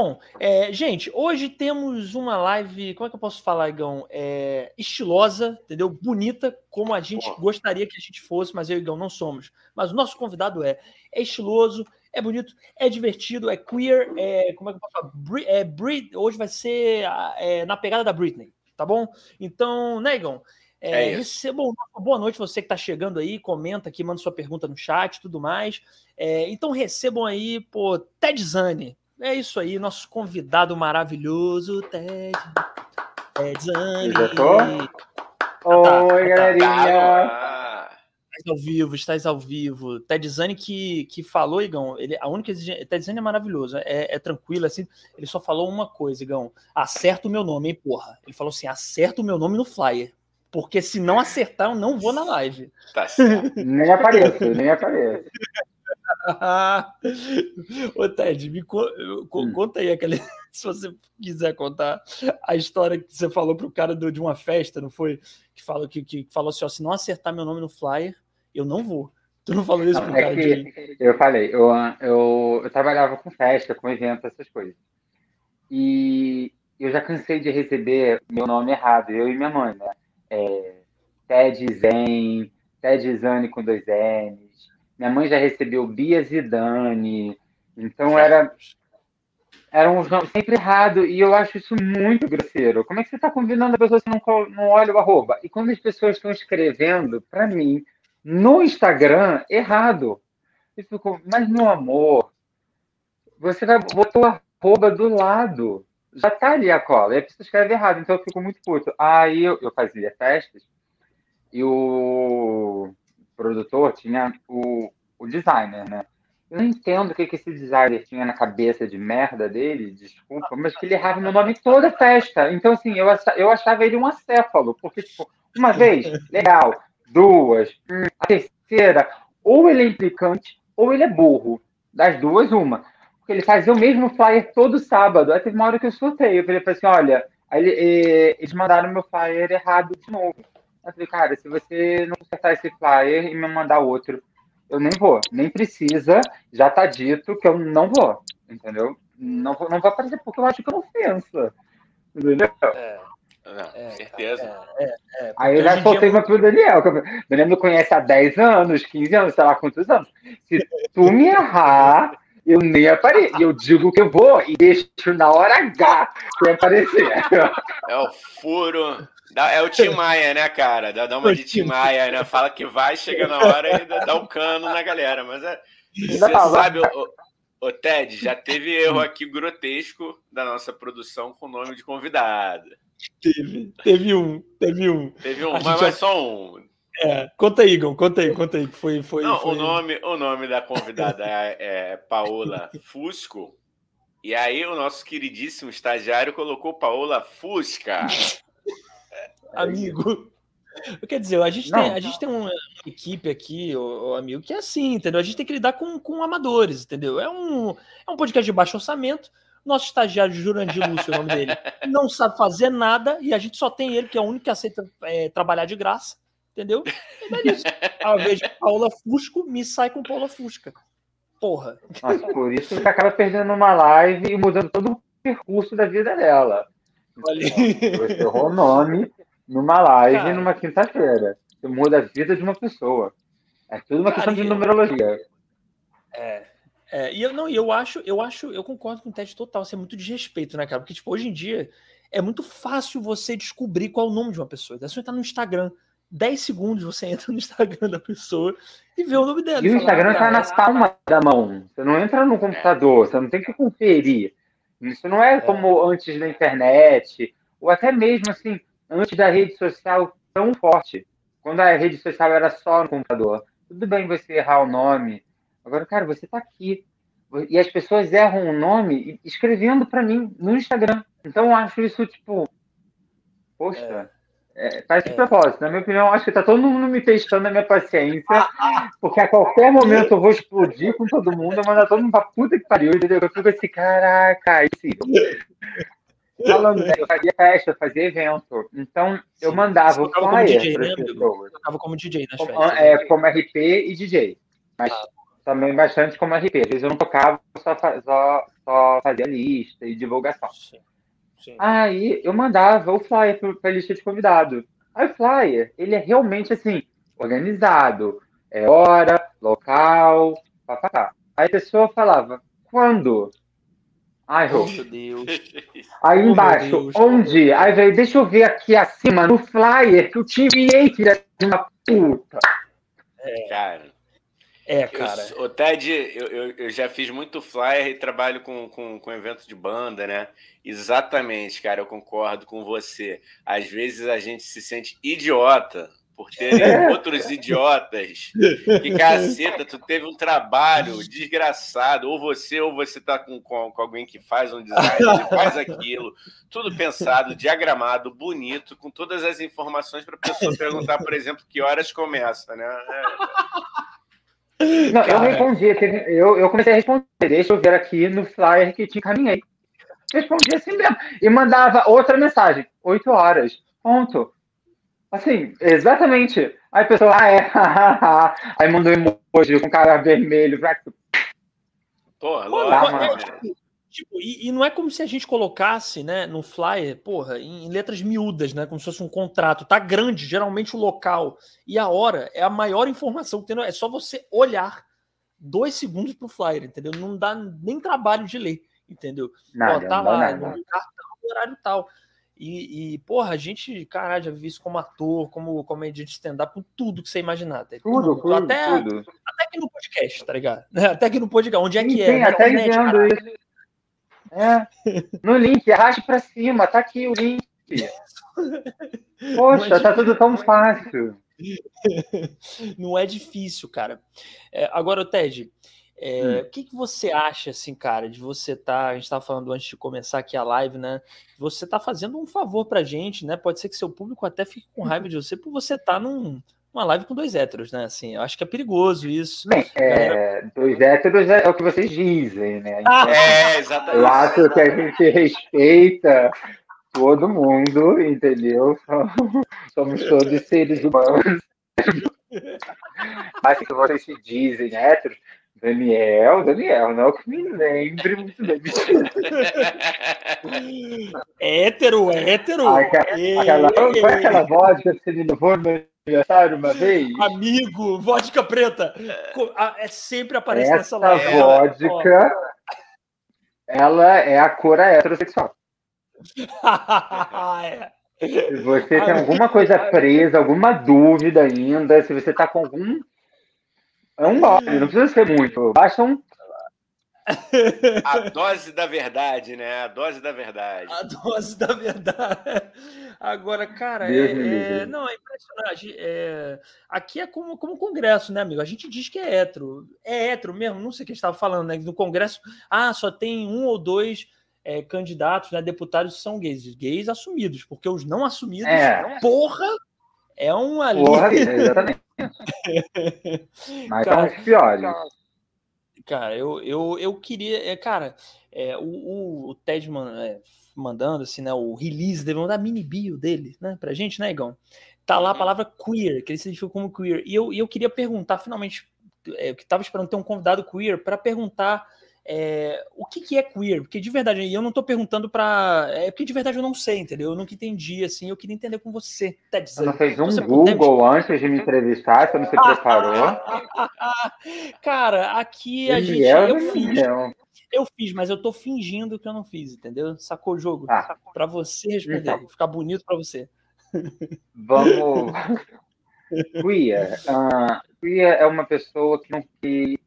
Bom, é, gente, hoje temos uma live, como é que eu posso falar, Igão? É, estilosa, entendeu? Bonita, como a gente gostaria que a gente fosse, mas eu e Igão não somos. Mas o nosso convidado é. É estiloso, é bonito, é divertido, é queer, é, como é que eu posso falar? Bri, é, Brit, hoje vai ser é, na pegada da Britney, tá bom? Então, né, Igão? É, é recebam, boa noite você que está chegando aí, comenta aqui, manda sua pergunta no chat e tudo mais. É, então recebam aí, pô, Ted Zani. É isso aí, nosso convidado maravilhoso, Ted. Ted Zani. Já tô? Oi, tá, tá, galerinha. Estás ao vivo, estás ao vivo. Ted Zani que, que falou, Igão, ele, a única exigência. Ted Zani é maravilhoso, é, é tranquilo, assim. Ele só falou uma coisa, Igão. Acerta o meu nome, hein, porra. Ele falou assim: acerta o meu nome no flyer. Porque se não acertar, eu não vou na live. Tá certo. nem apareço, nem apareço. Ô, Ted, me co hum. conta aí aquele. Se você quiser contar a história que você falou pro cara do, de uma festa, não foi? Que falou, que, que falou assim: ó, se não acertar meu nome no flyer, eu não vou. Tu não falou isso não, pro é cara de... Eu falei, eu, eu, eu trabalhava com festa, com evento, essas coisas. E eu já cansei de receber meu nome errado, eu e minha mãe, né? É, Ted Zen, Ted Zane com dois N's minha mãe já recebeu Bia Zidane. Então era era um sempre errado e eu acho isso muito grosseiro. Como é que você está convidando a pessoa se não, não olha o arroba? E quando as pessoas estão escrevendo para mim no Instagram, errado. Eu fico, mas meu amor, você vai botou a arroba do lado. Já tá ali a cola. E a pessoa escreve errado, então eu fico muito puto. Aí eu, eu fazia festas e o produtor tinha o, o designer, né? Eu não entendo o que, que esse designer tinha na cabeça de merda dele, desculpa, mas que ele errava meu nome toda festa. Então, assim, eu, achava, eu achava ele um acéfalo, porque, tipo, uma vez, legal, duas, hum, a terceira, ou ele é implicante, ou ele é burro. Das duas, uma. Porque ele fazia o mesmo flyer todo sábado. Aí teve uma hora que eu soltei. Eu falei assim: olha, aí, eles mandaram meu flyer errado de novo. Eu falei, cara, se você não acertar esse flyer e me mandar outro, eu nem vou. Nem precisa, já tá dito que eu não vou. Entendeu? Não vou, não vou aparecer porque eu acho que é uma ofensa. Entendeu? É. é certeza. É, é, é Aí eu já soltei uma pro Daniel. Que o Daniel me conhece há 10 anos, 15 anos, sei lá quantos anos. Se tu me errar, eu nem apareço. E eu digo que eu vou e deixo na hora H que aparecer. É o furo. É o Tim Maia, né, cara? Dá, dá uma de Tim Maia, né? Fala que vai, chega na hora e dá, um cano na galera. Mas é, você sabe, o, o, Ted, já teve erro aqui grotesco da nossa produção com o nome de convidado. Teve, teve um, teve um. Teve um, mas, mas já... só um. É, conta aí, Igor, conta aí, conta aí. Foi, foi, Não, foi... O, nome, o nome da convidada é, é Paola Fusco. E aí o nosso queridíssimo estagiário colocou Paola Fusca. Amigo. Quer dizer, a gente, tem, a gente tem uma equipe aqui, o, amigo, que é assim, entendeu? A gente tem que lidar com, com amadores, entendeu? É um, é um podcast de baixo orçamento. Nosso estagiário Jurandir Lúcio, é o nome dele, não sabe fazer nada e a gente só tem ele, que é o único que aceita é, trabalhar de graça, entendeu? E é isso. Ao invés de Paula Fusco, me sai com Paula Fusca. Porra. Nossa, por isso que acaba perdendo uma live e mudando todo o percurso da vida dela. Você errou o nome numa live Cara, numa quinta-feira. Você muda a vida de uma pessoa. É tudo uma questão de numerologia. É. é e eu não, eu acho, eu acho, eu concordo com o Ted total, isso é muito desrespeito, né, cara? Porque, tipo, hoje em dia é muito fácil você descobrir qual é o nome de uma pessoa. É só entrar no Instagram. 10 segundos você entra no Instagram da pessoa e vê o nome dela. E, o Instagram está ah, na palma da mão. Você não entra no computador, você não tem que conferir. Isso não é, é. como antes da internet, ou até mesmo assim, antes da rede social tão forte. Quando a rede social era só no computador. Tudo bem você errar o nome. Agora, cara, você está aqui. E as pessoas erram o nome escrevendo para mim no Instagram. Então eu acho isso, tipo. Poxa. É. É, faz de é. propósito. Na minha opinião, acho que tá todo mundo me testando a minha paciência, porque a qualquer momento eu vou explodir com todo mundo, mandar todo mundo pra puta que pariu, entendeu? Eu fico assim, caraca, esse. Falando, né, eu fazia festa, fazia evento. Então, eu mandava o flyer para as né, pessoas. Tocava como DJ nas como, festas. É, como RP e DJ. Mas ah. também bastante como RP. Às vezes eu não tocava, só, só, só fazia lista e divulgação. Sim. Sim. Aí eu mandava o flyer para a lista de convidado. Aí o flyer, ele é realmente assim, organizado. É hora, local, papapá. Aí a pessoa falava, quando? Ai, meu Deus. Aí oh, embaixo, Deus. onde? Aí veio, deixa eu ver aqui acima, no flyer que eu te enviei, filha de uma puta. É, cara. É, cara. Eu, o Ted, eu, eu, eu, já fiz muito flyer e trabalho com, com, com eventos de banda, né? Exatamente, cara, eu concordo com você. Às vezes a gente se sente idiota por terem é. outros idiotas. Que caceta, tu teve um trabalho desgraçado, ou você, ou você tá com, com, com alguém que faz um design, que faz aquilo, tudo pensado, diagramado, bonito, com todas as informações para a pessoa perguntar, por exemplo, que horas começa, né? É... Não, eu respondi, eu, eu comecei a responder, deixa eu ver aqui no flyer que te encaminhei. Respondi assim mesmo. E mandava outra mensagem, oito horas, ponto. Assim, exatamente. Aí a pessoa, ah, é, aí mandou um emoji com cara vermelho. Porra, Pô, é, tipo, tipo, e, e, não é como se a gente colocasse, né, no flyer, porra, em, em, letras miúdas, né, como se fosse um contrato. Tá grande, geralmente o local e a hora é a maior informação que tem. É só você olhar dois segundos pro flyer, entendeu? Não dá nem trabalho de ler, entendeu? Nada, Ó, tá lá, no cartão, horário tal. E, e, porra, a gente, caralho, já vi isso como ator, como comediante stand-up, com tudo que você imaginar. Até, tudo, tudo, até, tudo. Até aqui no podcast, tá ligado? Até aqui no podcast, onde é que sim, é? até vendo isso. É. No link, arraste pra cima, tá aqui o link. Poxa, é tá tudo tão fácil. Não é difícil, cara. É, agora, Ted, é, hum. O que, que você acha, assim, cara, de você tá. A gente estava falando antes de começar aqui a live, né? Você tá fazendo um favor pra gente, né? Pode ser que seu público até fique com raiva de você por você estar tá num, numa live com dois héteros, né? Assim, eu acho que é perigoso isso. Bem, é, dois héteros é, é, o que vocês dizem, né? Então, é, exatamente. Acho que a gente respeita todo mundo, entendeu? Somos todos seres humanos. Mas que vocês se dizem héteros, Daniel, Daniel, não que me lembre muito bem. hétero, hétero. Aquela, foi aquela vodka que você me levou no meu aniversário uma vez? Amigo, vodka preta. É sempre aparece Essa nessa live. Essa vodka, ela é a cor heterossexual. é. Se você tem alguma coisa presa, alguma dúvida ainda, se você está com algum é um gole, não precisa ser muito. Basta um. A dose da verdade, né? A dose da verdade. A dose da verdade. Agora, cara, é, é, não, é impressionante. É, aqui é como, como congresso, né, amigo? A gente diz que é hétero. É hétero mesmo, não sei o que a gente estava falando, né? No congresso, ah, só tem um ou dois é, candidatos, né, deputados que são gays. Gays assumidos, porque os não assumidos, é. porra, é um ali. Porra, exatamente. Mas cara, os piores. Cara, eu, eu, eu queria. É, cara, é, o, o, Ted man, é, mandando assim, né? O release dele, mandar mini bio dele, né? Pra gente, né, Igão? Tá lá a uhum. palavra queer, que ele se identificou como queer. E eu, eu queria perguntar, finalmente, é, que tava esperando ter um convidado queer para perguntar é, o que, que, é queer? Porque de verdade, eu não estou perguntando para. É porque de verdade eu não sei, entendeu? Eu nunca entendi, assim, eu queria entender com você. Tá você não fez um Google antes de me entrevistar, você não se preparou? Cara, aqui a gente. É eu fiz. Eu fiz, mas eu tô fingindo que eu não fiz, entendeu? Sacou o jogo? Ah. Para você responder, então. ficar bonito para você. Vamos. queer. Uh, queer é uma pessoa que não, que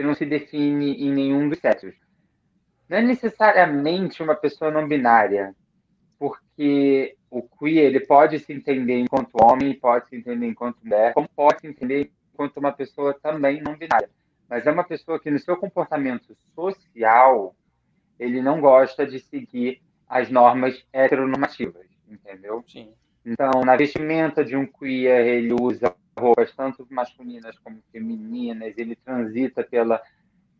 que não se define em nenhum dos sexos. Não é necessariamente uma pessoa não binária, porque o queer ele pode se entender enquanto homem, pode se entender enquanto mulher, como pode se entender enquanto uma pessoa também não binária. Mas é uma pessoa que no seu comportamento social ele não gosta de seguir as normas heteronormativas, entendeu? Sim. Então, na vestimenta de um queer, ele usa roupas tanto masculinas como femininas, ele transita pela,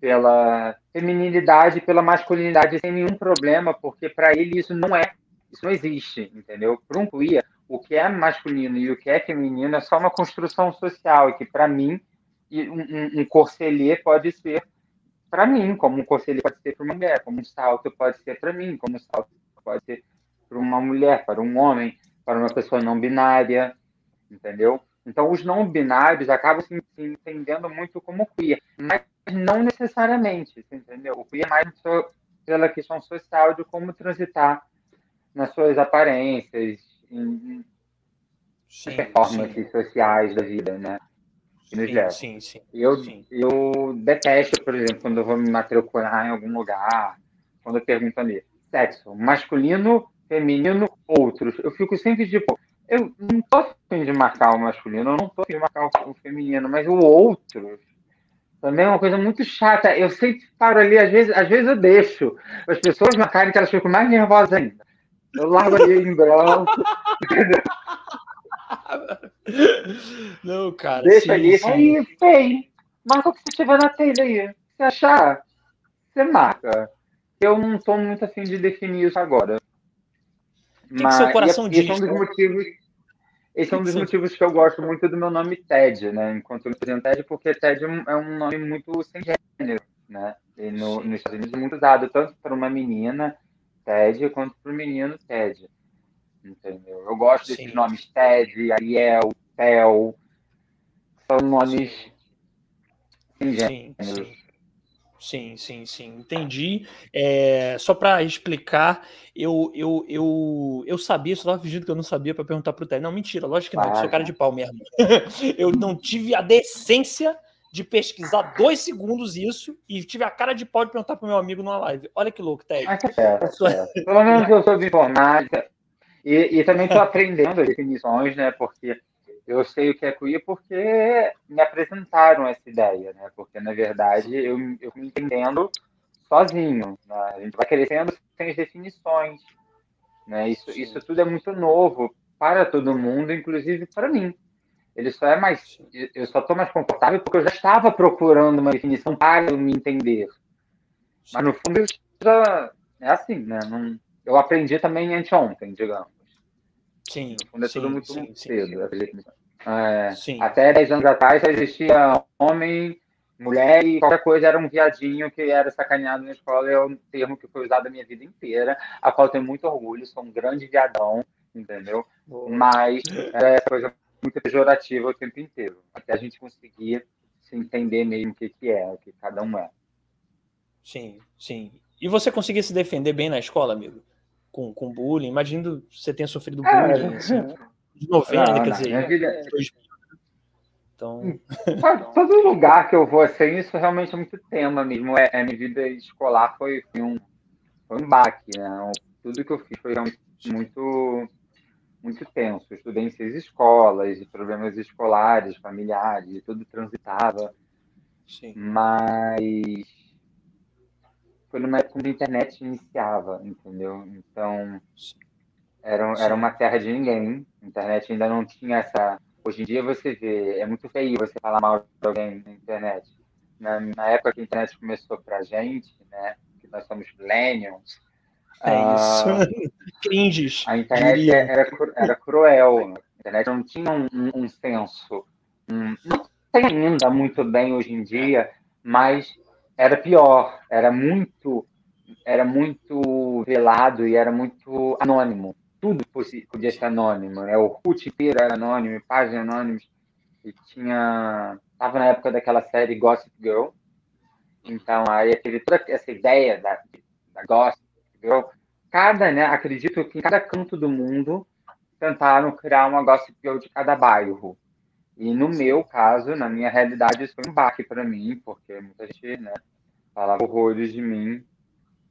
pela feminilidade, pela masculinidade sem nenhum problema, porque para ele isso não é, isso não existe, entendeu? Para um queer, o que é masculino e o que é feminino é só uma construção social, e que para mim um, um, corcelê pode ser para mim, como um conselho pode ser para uma mulher, como um salto pode ser para mim, como um salto pode ser para uma mulher, para um homem, para uma pessoa não binária, entendeu? Então, os não binários acabam se, entendendo muito como queer, mas não necessariamente, entendeu? O queer é mais pela questão social de como transitar nas suas aparências, em, sim, performances sim. sociais da vida, né? Sim, sim, sim, eu, sim. eu detesto, por exemplo, quando eu vou me matricular em algum lugar, quando eu pergunto ali, sexo, masculino, feminino, outros. Eu fico sempre tipo, eu não tô afim de marcar o masculino, eu não tô afim de marcar o feminino, mas o outro também é uma coisa muito chata. Eu sempre paro ali, às vezes, às vezes eu deixo as pessoas marcarem que elas ficam mais nervosas ainda. Eu largo ali em branco. Não, cara. Deixa sim, ali. Sim. Aí, bem, marca o que você tiver na telha aí. Se achar, você marca. Eu não estou muito afim de definir isso agora. O que, Mas, que seu coração e, diz? Esse é um dos motivos. Esse é um dos motivos que eu gosto muito do meu nome Ted, né? Enquanto eu apresento Ted, porque Ted é um nome muito sem gênero, né? E no, nos Estados Unidos é muito usado tanto para uma menina Ted quanto para o menino Ted. Entendeu? Eu gosto Sim. desses nomes Ted, Ariel, Theo. São nomes sem gênero. Sim, sim. Sim, sim, entendi. É, só para explicar, eu, eu, eu, eu sabia, só estava fingindo que eu não sabia para perguntar para o Ted. Não, mentira, lógico que não, eu sou cara de pau mesmo. eu não tive a decência de pesquisar dois segundos isso e tive a cara de pau de perguntar para meu amigo numa live. Olha que louco, Ted. É, é. Pelo menos eu sou de informática e, e também estou aprendendo as definições, né? Porque eu sei o que é queer porque me apresentaram essa ideia, né? Porque, na verdade, eu, eu me entendendo sozinho. Né? A gente vai crescendo sem as definições. Né? Isso, isso tudo é muito novo para todo mundo, inclusive para mim. Ele só é mais. Eu só estou mais confortável porque eu já estava procurando uma definição para eu me entender. Mas, no fundo, já. É assim, né? Não, eu aprendi também anteontem, digamos. Sim. No fundo, é sim, tudo muito sim, cedo. Sim, é, até 10 anos atrás já existia homem, mulher e qualquer coisa era um viadinho que era sacaneado na escola. É um termo que foi usado a minha vida inteira, a qual eu tenho muito orgulho. Sou um grande viadão, entendeu? Mas era essa coisa muito pejorativa o tempo inteiro, até a gente conseguir se entender mesmo o que, que é, o que cada um é. Sim, sim. E você conseguia se defender bem na escola, amigo? Com, com bullying? Imagino que você tenha sofrido é, bullying. É, assim de 90, não, quer dizer. Vida... Então. Todo lugar que eu vou assim, isso realmente é muito tema mesmo. É, a minha vida escolar foi, foi, um, foi um baque, né? Tudo que eu fiz foi muito, muito tenso. Eu estudei em seis escolas, problemas escolares, familiares, tudo transitava. Sim. Mas foi numa época quando a internet iniciava, entendeu? Então. Sim era, era uma terra de ninguém. A internet ainda não tinha essa. Hoje em dia você vê, é muito feio você falar mal de alguém na internet. Na, na época que a internet começou pra gente, né? Que nós somos millennials. É isso. Uh, Cringes. A internet era, era cruel. A internet não tinha um, um, um senso. Um, não tem ainda muito bem hoje em dia, mas era pior. Era muito era muito velado e era muito anônimo tudo podia ser anônimo, né? O Ruth inteiro era anônimo, páginas anônimas. E tinha. Tava na época daquela série Gossip Girl. Então aí teve toda essa ideia da, da Gossip Girl. Cada, né? Acredito que em cada canto do mundo tentaram criar uma Gossip Girl de cada bairro. E no meu caso, na minha realidade, isso foi um baque para mim, porque muita gente né, falava horrores de mim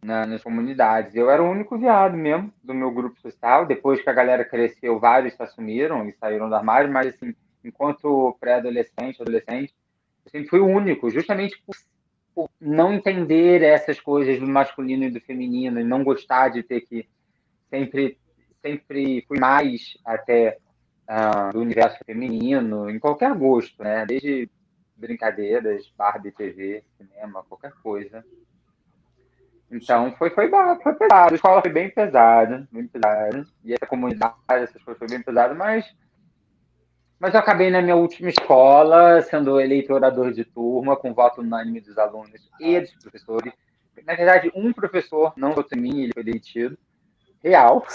na, nas comunidades. Eu era o único viado mesmo do meu grupo social. Depois que a galera cresceu, vários se assumiram e saíram do armário, mas assim, enquanto pré-adolescente, adolescente, eu sempre fui o único, justamente por, por, não entender essas coisas do masculino e do feminino, e não gostar de ter que sempre, sempre fui mais até uh, do universo feminino, em qualquer gosto, né? Desde brincadeiras, Barbie TV, cinema, qualquer coisa. Então foi, foi, foi pesado. A escola foi bem pesada, bem pesada. E essa comunidade, essas coisas foi bem pesada, mas Mas eu acabei na minha última escola sendo eleitorador de turma, com voto unânime dos alunos e dos professores. Na verdade, um professor não votou em mim, ele foi demitido. Real.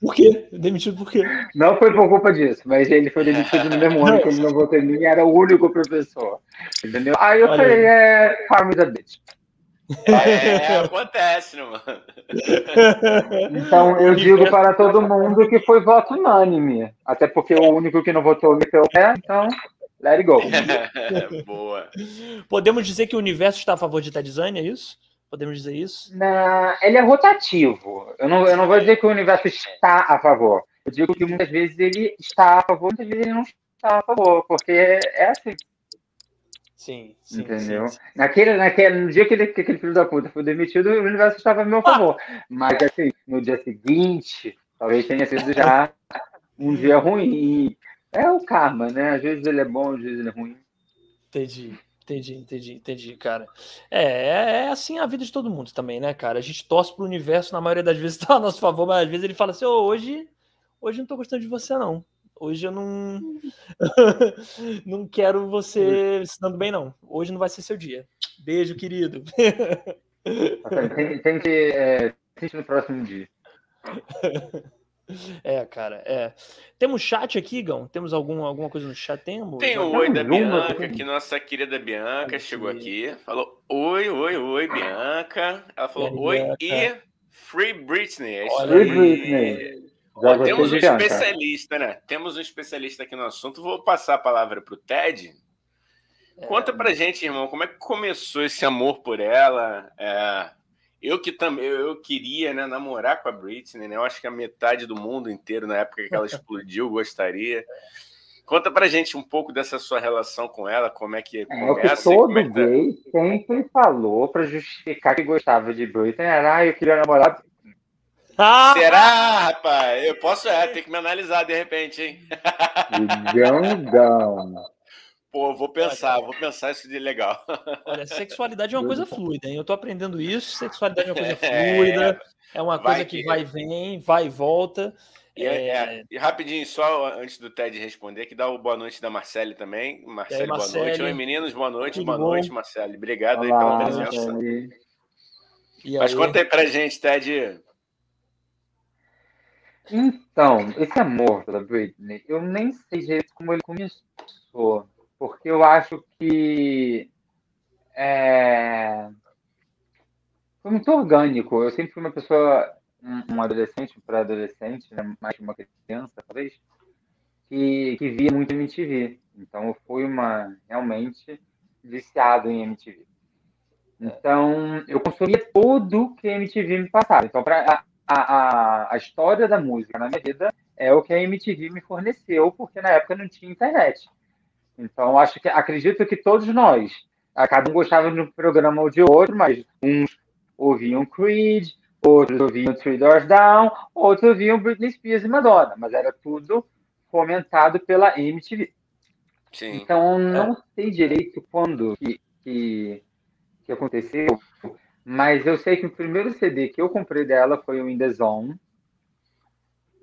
Por quê? Demitido por quê? Não foi por culpa disso, mas ele foi demitido no mesmo ano que ele não votou em mim, era o único professor. Entendeu? Aí eu Olha falei, é, farm is a bitch. É, acontece, né, mano? Então, eu digo para todo mundo que foi voto unânime. Até porque o único que não votou meteu o pé, então, let it go. Boa. Podemos dizer que o universo está a favor de Design, é isso? Podemos dizer isso? Na... Ele é rotativo. Eu não, eu não vou dizer que o universo está a favor. Eu digo que muitas vezes ele está a favor, muitas vezes ele não está a favor, porque é assim. Sim, sim. Entendeu? Sim, sim. Naquele, naquele, no dia que, ele, que aquele filho da puta foi demitido, o universo estava a meu favor. Mas assim, no dia seguinte, talvez tenha sido já um dia ruim. É o karma, né? Às vezes ele é bom, às vezes ele é ruim. Entendi. Entendi, entendi, entendi, cara. É, é, é assim a vida de todo mundo também, né, cara? A gente torce pro universo, na maioria das vezes tá a nosso favor, mas às vezes ele fala assim: oh, hoje, hoje não tô gostando de você, não. Hoje eu não. não quero você se dando bem, não. Hoje não vai ser seu dia. Beijo, querido. tem, tem que é, no próximo dia. É, cara, é. Temos chat aqui, Gão? Temos algum, alguma coisa no chat? Temos? Tem o oi da Bianca, que nossa querida Bianca chegou aqui. Falou oi, oi, oi, Bianca. Ela falou oi e Free Britney. É Free Britney. Ó, temos um especialista, né? Temos um especialista aqui no assunto. Vou passar a palavra para o Ted. Conta pra gente, irmão, como é que começou esse amor por ela? É, eu que também eu queria né, namorar com a Britney, né? Eu acho que a metade do mundo inteiro, na época que ela explodiu, gostaria. Conta pra gente um pouco dessa sua relação com ela, como é que começa. É, o que todo é que tá... gay sempre falou para justificar que gostava de Britney era, ah, eu queria namorar. Ah! Será, rapaz? Eu posso, é, ter que me analisar de repente, hein? Gandão. Pô, vou pensar, vou pensar isso de legal. Olha, sexualidade é uma coisa fluida, hein? Eu tô aprendendo isso. Sexualidade é uma coisa fluida, é, é uma coisa que, que vai e vem, vai e volta. E, é... É, e, rapidinho, só antes do Ted responder, que dá o boa noite da Marcele também. Marcele, aí, Marcele boa noite. Oi, meninos, boa noite, Tudo boa bom? noite, Marcele. Obrigado Olá, aí pela presença. Mas conta aí pra gente, Ted. Então, esse amor pela Britney, eu nem sei direito como ele começou porque eu acho que é, foi muito orgânico. Eu sempre fui uma pessoa, um, adolescente, um pré-adolescente, né, mais uma criança, talvez, que, que via muito MTV. Então, eu fui uma realmente viciado em MTV. Então, eu consumia tudo que a MTV me passava. Então, para a, a, a história da música na minha vida é o que a MTV me forneceu, porque na época não tinha internet. Então, acho que acredito que todos nós, cada um gostava de um programa ou de outro, mas uns ouviam Creed, outros ouviam Three Doors Down, outros ouviam Britney Spears e Madonna, mas era tudo fomentado pela MTV. Sim. Então, não é. sei direito quando que, que, que, aconteceu, mas eu sei que o primeiro CD que eu comprei dela foi o In The Zone,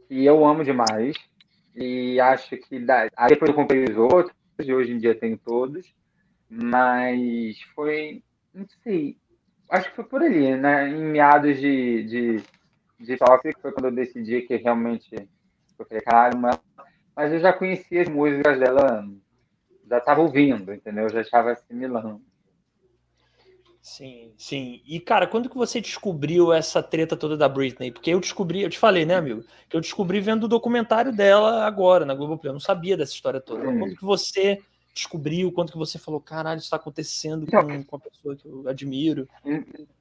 que eu amo demais, e acho que aí depois eu comprei os outros, e hoje em dia tenho todos, mas foi, não sei, acho que foi por ali, né? Em meados de, de, de foi quando eu decidi que realmente eu falei, caralho, mas, mas eu já conhecia as músicas dela, já estava ouvindo, entendeu? Eu já estava assimilando. Sim, sim. E, cara, quando que você descobriu essa treta toda da Britney? Porque eu descobri, eu te falei, né, amigo? Que eu descobri vendo o documentário dela agora, na Globoplay. Eu não sabia dessa história toda. Hum. Quando que você descobriu, quando que você falou, caralho, isso está acontecendo com, então, com a pessoa que eu admiro?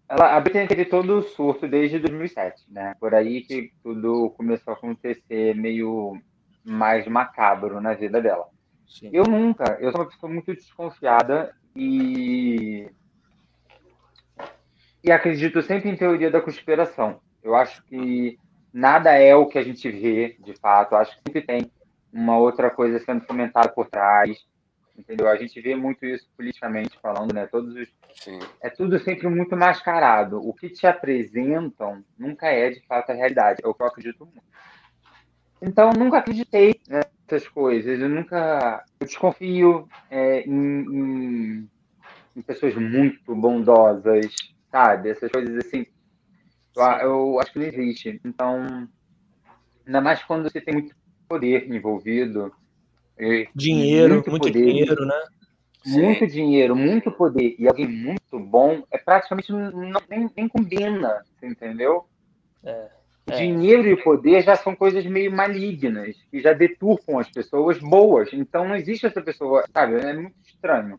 Ela, a Britney teve todo o surto desde 2007, né? Por aí que tudo começou a acontecer meio mais macabro na vida dela. Sim. Eu nunca, eu sou uma pessoa muito desconfiada e e acredito sempre em teoria da conspiração. Eu acho que nada é o que a gente vê, de fato. Eu acho que sempre tem uma outra coisa sendo fomentada por trás. Entendeu? A gente vê muito isso politicamente falando, né? Todos os... É tudo sempre muito mascarado. O que te apresentam nunca é de fato a realidade. É o que eu acredito muito. Então, nunca acreditei nessa essas coisas. Eu nunca. Eu desconfio é, em, em, em, pessoas muito bondosas, sabe? Essas coisas assim. Eu, eu, acho que não existe. Então, ainda mais quando você tem muito poder envolvido. Dinheiro, muito, muito poder, dinheiro, né? Muito Sim. dinheiro, muito poder e alguém muito bom, é praticamente não, nem, nem combina, entendeu? É. É. Dinheiro e poder já são coisas meio malignas, que já deturpam as pessoas boas. Então não existe essa pessoa, sabe? É muito estranho.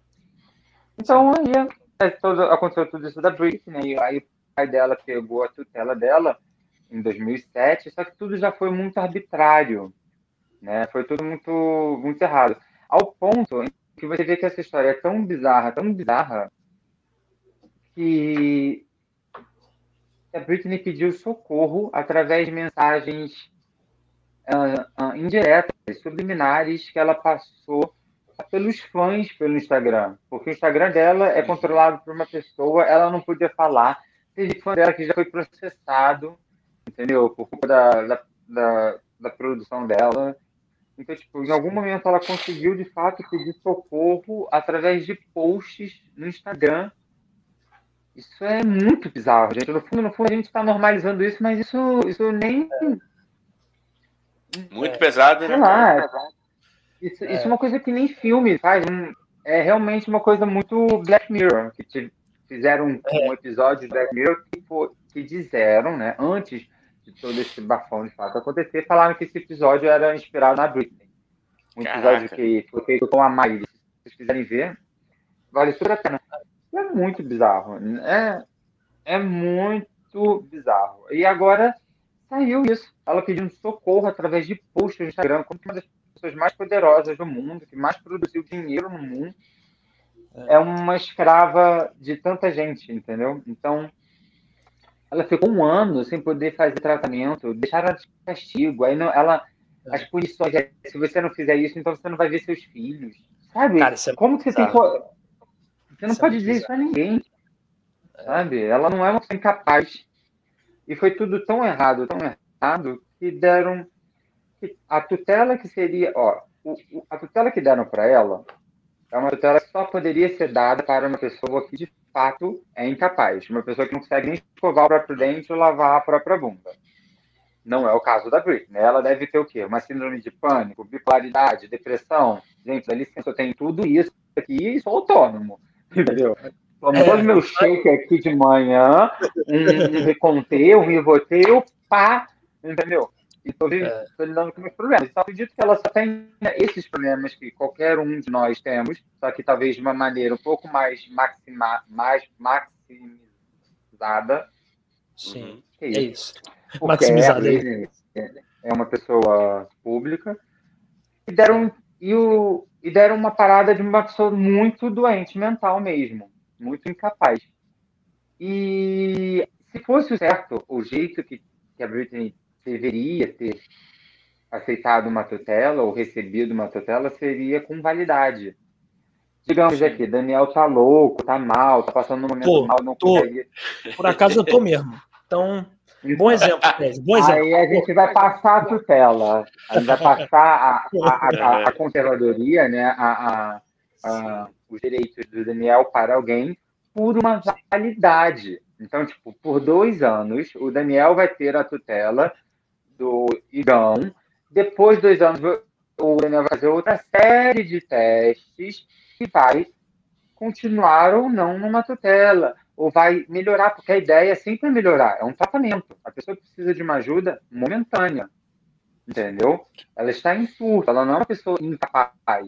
Então aí é todo, aconteceu tudo isso da Britney, aí o pai dela pegou a tutela dela em 2007, só que tudo já foi muito arbitrário, né? Foi tudo muito, muito errado. Ao ponto que você vê que essa história é tão bizarra, tão bizarra, que a Britney pediu socorro através de mensagens uh, uh, indiretas, subliminares, que ela passou pelos fãs pelo Instagram. Porque o Instagram dela é controlado por uma pessoa, ela não podia falar. Teve fã dela que já foi processado, entendeu? Por culpa da, da, da, da produção dela. Então, tipo, em algum momento ela conseguiu, de fato, pedir socorro através de posts no Instagram isso é muito bizarro, gente. No fundo, no fundo, a gente está normalizando isso, mas isso, isso nem. Muito é, pesado, né? Lá, isso, é. isso é uma coisa que nem filme faz. É realmente uma coisa muito Black Mirror, que fizeram um, é. um episódio de Black Mirror que, que disseram, né, antes de todo esse bafão de fato acontecer, falaram que esse episódio era inspirado na Britney. Um episódio Caraca. que foi feito com a Miley. Se vocês quiserem ver, vale super a pena. É muito bizarro. É, é muito bizarro. E agora saiu isso. Ela pedindo socorro através de posts no Instagram, como uma das pessoas mais poderosas do mundo, que mais produziu dinheiro no mundo. É. é uma escrava de tanta gente, entendeu? Então, ela ficou um ano sem poder fazer tratamento, deixaram ela de castigo. Aí não, ela, é. as punições, é, se você não fizer isso, então você não vai ver seus filhos. Sabe? Cara, é Como que você tem você não pode dizer isso a ninguém. Sabe? Ela não é uma pessoa incapaz. E foi tudo tão errado, tão errado, que deram. A tutela que seria. Ó, a tutela que deram para ela é uma tutela que só poderia ser dada para uma pessoa que de fato é incapaz. Uma pessoa que não consegue nem escovar o próprio dente ou lavar a própria bunda. Não é o caso da Britney. Ela deve ter o quê? Uma síndrome de pânico, bipolaridade, depressão. Gente, dá licença, tenho tudo isso aqui e sou autônomo. Entendeu? Tomo é. meu shake aqui de manhã, um, Reconte, um Rivotril, pá, entendeu? E estou é. lidando com meus problemas. Então, acredito que ela só tem esses problemas que qualquer um de nós temos, só que talvez de uma maneira um pouco mais, maxima, mais maximizada. Sim, é isso. É isso. Maximizada. É, é uma pessoa pública. E deram e, o, e deram uma parada de uma pessoa muito doente mental mesmo, muito incapaz. E se fosse certo o jeito que, que a Britney deveria ter aceitado uma tutela ou recebido uma tutela seria com validade. Digamos Sim. aqui, Daniel tá louco, tá mal, tá passando um momento tô, mal, não tô. consegue. Por acaso eu tô mesmo. Então, Bom exemplo, Bom exemplo. Aí a gente vai passar a tutela, a gente vai passar a, a, a, a conservadoria, né, a, a, os direitos do Daniel para alguém por uma validade. Então, tipo, por dois anos, o Daniel vai ter a tutela do Igão. Depois de dois anos, o Daniel vai fazer outra série de testes que vai continuar ou não numa tutela ou vai melhorar, porque a ideia é sempre melhorar, é um tratamento. A pessoa precisa de uma ajuda momentânea, entendeu? Ela está em surto, ela não é uma pessoa incapaz.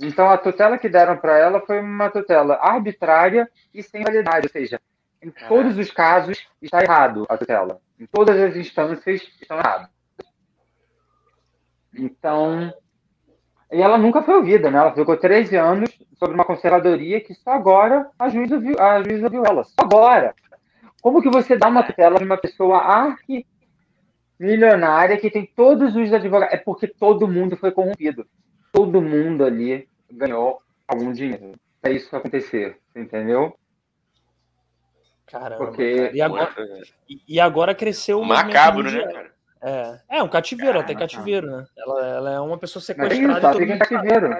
Então, a tutela que deram para ela foi uma tutela arbitrária e sem validade, ou seja, em todos os casos está errado a tutela. Em todas as instâncias estão erradas. Então, e ela nunca foi ouvida, né? Ela ficou 13 anos sobre uma conservadoria que só agora a juíza viu, a juíza viu ela. Só agora. Como que você dá uma tutela de uma pessoa arqui milionária que tem todos os advogados? É porque todo mundo foi corrompido. Todo mundo ali ganhou algum dinheiro para isso acontecer, entendeu? Caramba, porque... Cara. E, agora, e agora cresceu o Macabro, né, cara? É, é um cativeiro, até cativeiro, né? Ela, ela é uma pessoa sequestrada. Mas é isso, fica em cativeiro.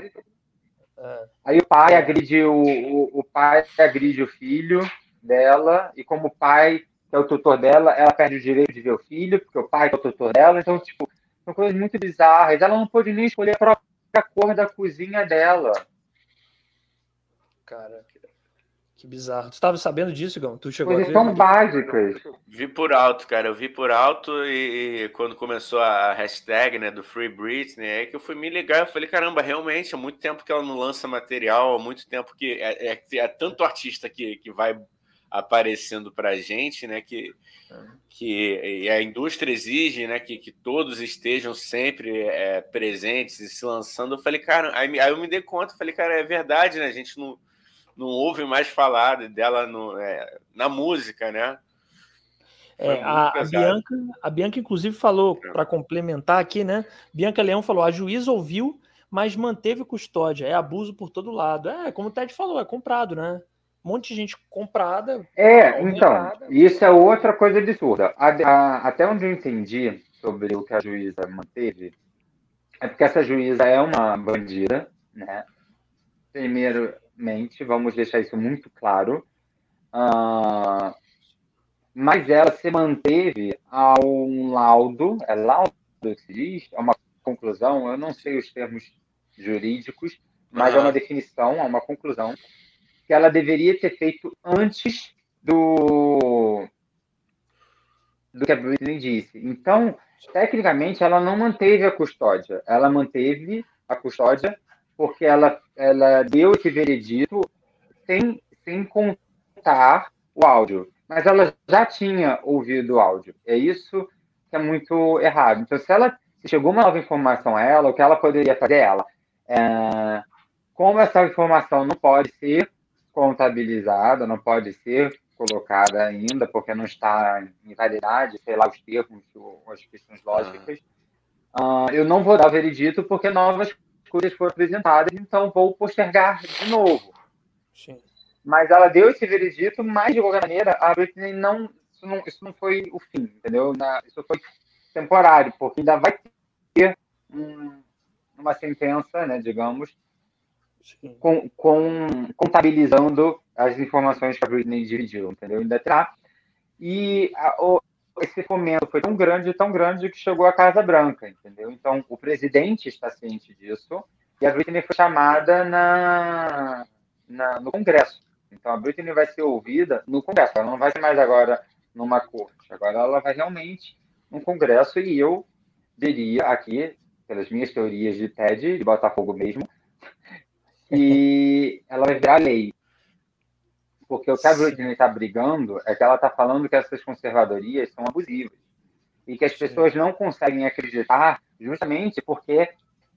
É. Aí o pai agride o, o, o, pai agride o filho dela, e como o pai, que é o tutor dela, ela perde o direito de ver o filho, porque o pai é o tutor dela, então, tipo, são coisas muito bizarras. Ela não pôde nem escolher a própria cor da cozinha dela. Cara, que bizarro. Tu estava sabendo disso, Gão? Tu chegou Coisas a ver? tão básicas. Vi por alto, cara. Eu vi por alto e, e, quando começou a hashtag né, do Free Britney, aí que eu fui me ligar. Eu falei, caramba, realmente, há muito tempo que ela não lança material, há muito tempo que é, é, é tanto artista que, que vai aparecendo para a gente, né? Que, que a indústria exige, né? Que, que todos estejam sempre é, presentes e se lançando. Eu falei, cara, aí, aí eu me dei conta, falei, cara, é verdade, né? A gente não não ouve mais falar dela no, é, na música, né? É, a, a, Bianca, a Bianca, inclusive, falou, é. para complementar aqui, né? Bianca Leão falou: a juíza ouviu, mas manteve custódia. É abuso por todo lado. É, como o Ted falou, é comprado, né? Um monte de gente comprada. É, então, isso é outra coisa absurda. A, a, até onde eu entendi sobre o que a juíza manteve, é porque essa juíza é uma bandida, né? Primeiro, mente, vamos deixar isso muito claro. Uh, mas ela se manteve a um laudo, é laudo que se diz, é uma conclusão, eu não sei os termos jurídicos, mas uhum. é uma definição, é uma conclusão, que ela deveria ter feito antes do, do que a Britney disse. Então, tecnicamente, ela não manteve a custódia, ela manteve a custódia porque ela, ela deu esse veredito sem, sem contar o áudio. Mas ela já tinha ouvido o áudio. É isso que é muito errado. Então, se ela se chegou uma nova informação a ela, o que ela poderia fazer ela? É, como essa informação não pode ser contabilizada, não pode ser colocada ainda, porque não está em validade, sei lá, os termos, as questões lógicas, uh, eu não vou dar o veredito porque novas coisas foram apresentadas, então vou postergar de novo. Sim. Mas ela deu esse veredito, mas de qualquer maneira, a Britney não. Isso não, isso não foi o fim, entendeu? Na, isso foi temporário, porque ainda vai ter um, uma sentença, né, digamos, com, com, contabilizando as informações que a Britney dividiu, entendeu? Ainda terá. E a, o, esse fomento foi tão grande, tão grande que chegou à Casa Branca, entendeu? Então, o presidente está ciente disso e a Britney foi chamada na, na, no Congresso. Então, a Britney vai ser ouvida no Congresso. Ela não vai ser mais agora numa corte. Agora ela vai realmente no Congresso e eu diria aqui, pelas minhas teorias de TED, de Botafogo mesmo, que ela vai virar lei. Porque o que a Britney está brigando é que ela está falando que essas conservadorias são abusivas. E que as pessoas não conseguem acreditar justamente porque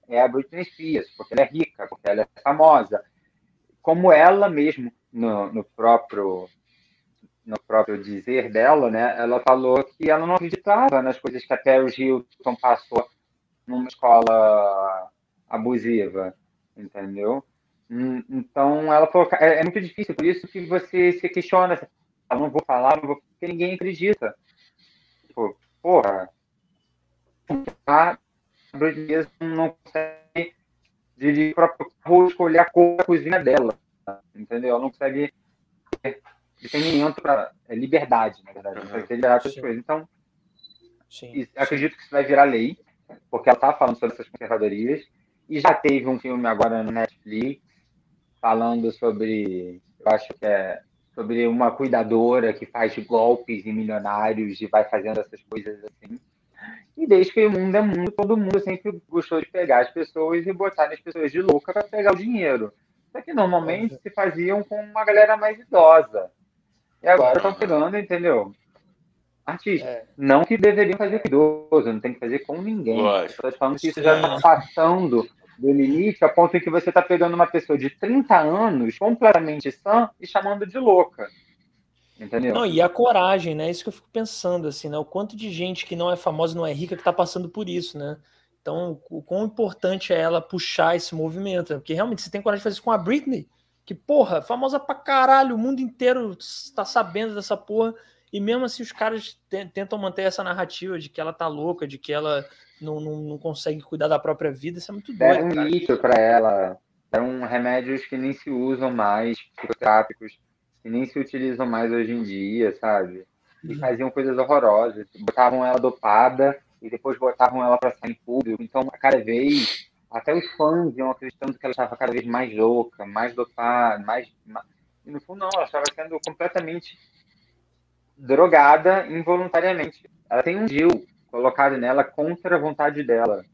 é a Britney Spears, porque ela é rica, porque ela é famosa. Como ela mesmo, no, no próprio no próprio dizer dela, né, ela falou que ela não acreditava nas coisas que a Paris Hilton passou numa escola abusiva, entendeu? Hum, então, ela falou, é, é muito difícil, por isso que você se questiona, eu não vou falar, não vou, porque ninguém acredita. Tipo, porra, a Britney não consegue dirigir o próprio carro escolher a cor da cozinha dela, entendeu? Ela não consegue ter discernimento para é, liberdade, na verdade, consegue ter liberdade para coisas. Então, sim, acredito que isso vai virar lei, porque ela está falando sobre essas conservadorias, e já teve um filme agora no Netflix, falando sobre, eu acho que é sobre uma cuidadora que faz golpes em milionários e vai fazendo essas coisas assim. E desde que o mundo é mundo, todo mundo sempre gostou de pegar as pessoas e botar as pessoas de louca para pegar o dinheiro. Só que normalmente se faziam com uma galera mais idosa. E agora estão pegando, entendeu? Artista. É. Não que deveriam fazer com idoso, não tem que fazer com ninguém. Estou falando que isso já está passando do limite a ponto em que você está pegando uma pessoa de 30 anos, completamente sã, e chamando de louca. Entendeu? Não, e a coragem, né? Isso que eu fico pensando, assim, né? O quanto de gente que não é famosa, não é rica, que está passando por isso, né? Então, o quão importante é ela puxar esse movimento, né? Porque realmente você tem coragem de fazer isso com a Britney, que, porra, famosa pra caralho, o mundo inteiro está sabendo dessa porra, E mesmo assim, os caras tentam manter essa narrativa de que ela tá louca, de que ela não, não, não consegue cuidar da própria vida. Isso é muito doido. Deram um lítio para ela. Eram remédios que nem se usam mais, psicotrápicos, que nem se utilizam mais hoje em dia, sabe? E uhum. faziam coisas horrorosas. Botavam ela dopada e depois botavam ela para sair em público. Então, cada vez, até os fãs iam acreditando que ela estava cada vez mais louca, mais dopada, mais. E no fundo, não, ela estava sendo completamente drogada involuntariamente. Ela tem um Gil colocado nela contra a vontade dela.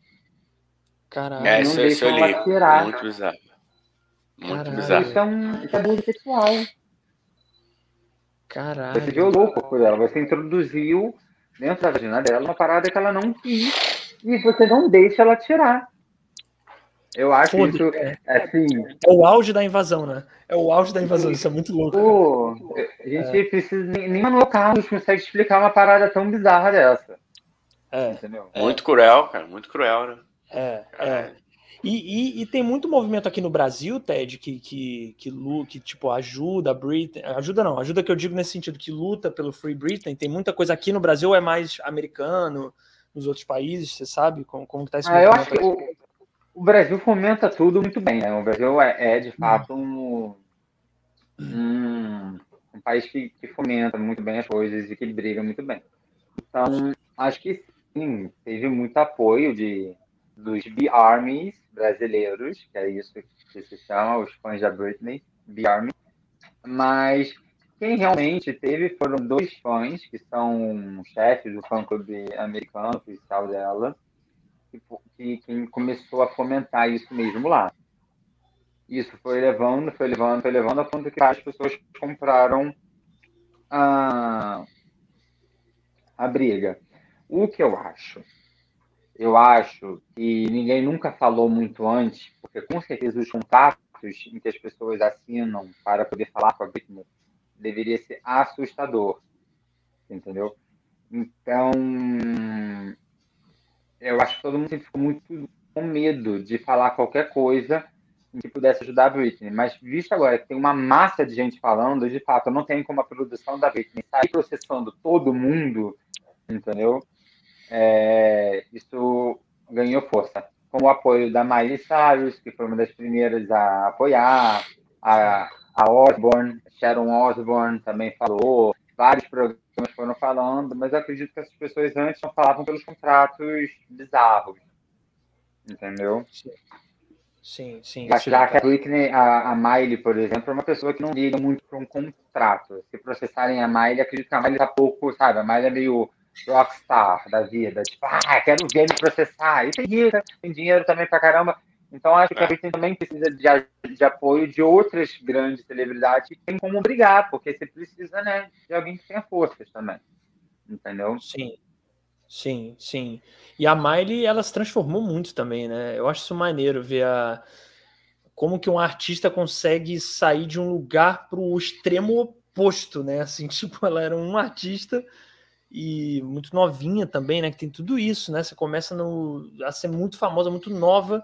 Caralho. É, não isso, deixa isso ela tirar. Muito bizarro. Muito Caralho. bizarro. Isso é um isso é abuso sexual. Caralho. Você viu louco por ela. Você introduziu dentro da vagina dela uma parada que ela não quis e você não deixa ela tirar. Eu acho isso é. assim. É o auge da invasão, né? É o auge da invasão, isso é muito louco. Pô, a gente é. precisa. Manuel Carlos consegue explicar uma parada tão bizarra dessa. É. Entendeu? Muito cruel, cara, muito cruel, né? É, é. E, e, e, tem muito movimento aqui no Brasil, Ted, que, que, que, que, tipo, ajuda a Britain. Ajuda não, ajuda que eu digo nesse sentido, que luta pelo Free Britain. Tem muita coisa aqui no Brasil, é mais americano, nos outros países, você sabe como, como tá esse ah, eu acho que o, o, Brasil fomenta tudo muito bem, né? O Brasil é, é de fato um, um, um país que, que, fomenta muito bem as coisas e que briga muito bem. Então, acho que sim, teve muito apoio de dos B-Armies brasileiros, que é isso que se chama, os fãs da Britney, B-Army. Mas quem realmente teve foram dois fãs, que são chefes do fã-clube americano oficial dela, que, que começou a fomentar isso mesmo lá. Isso foi levando, foi levando, foi levando, a ponto que as pessoas compraram a, a briga. O que eu acho? eu acho que ninguém nunca falou muito antes, porque com certeza os contatos em que as pessoas assinam para poder falar com a vítima deveria ser assustador, entendeu? Então, eu acho que todo mundo ficou muito com medo de falar qualquer coisa que pudesse ajudar a Britney. Mas visto agora que tem uma massa de gente falando, de fato, não tem como a produção da Britney sair processando todo mundo, entendeu? É, isso ganhou força. Com o apoio da Miley Cyrus, que foi uma das primeiras a apoiar, a, a Osborne, Sharon Osborne também falou, vários programas foram falando, mas eu acredito que essas pessoas antes não falavam pelos contratos bizarros. Entendeu? Sim, sim. Mas já que a Whitney, a, a Miley, por exemplo, é uma pessoa que não liga muito para um contrato. Se processarem a Miley, acredito que a Miley tá pouco, sabe? A Miley é meio rockstar da vida. Tipo, ah, quero ver me processar. E tem rica, tem dinheiro também pra caramba. Então acho que a Britney também precisa de, de, apoio de outras grandes celebridades que tem como brigar, porque você precisa, né, de alguém que tenha forças também. Entendeu? Sim. Sim, sim. E a Miley, ela se transformou muito também, né? Eu acho isso maneiro ver a como que um artista consegue sair de um lugar para o extremo oposto, né? Assim, tipo, ela era um artista e muito novinha também, né? Que tem tudo isso, né? Você começa no, a ser muito famosa, muito nova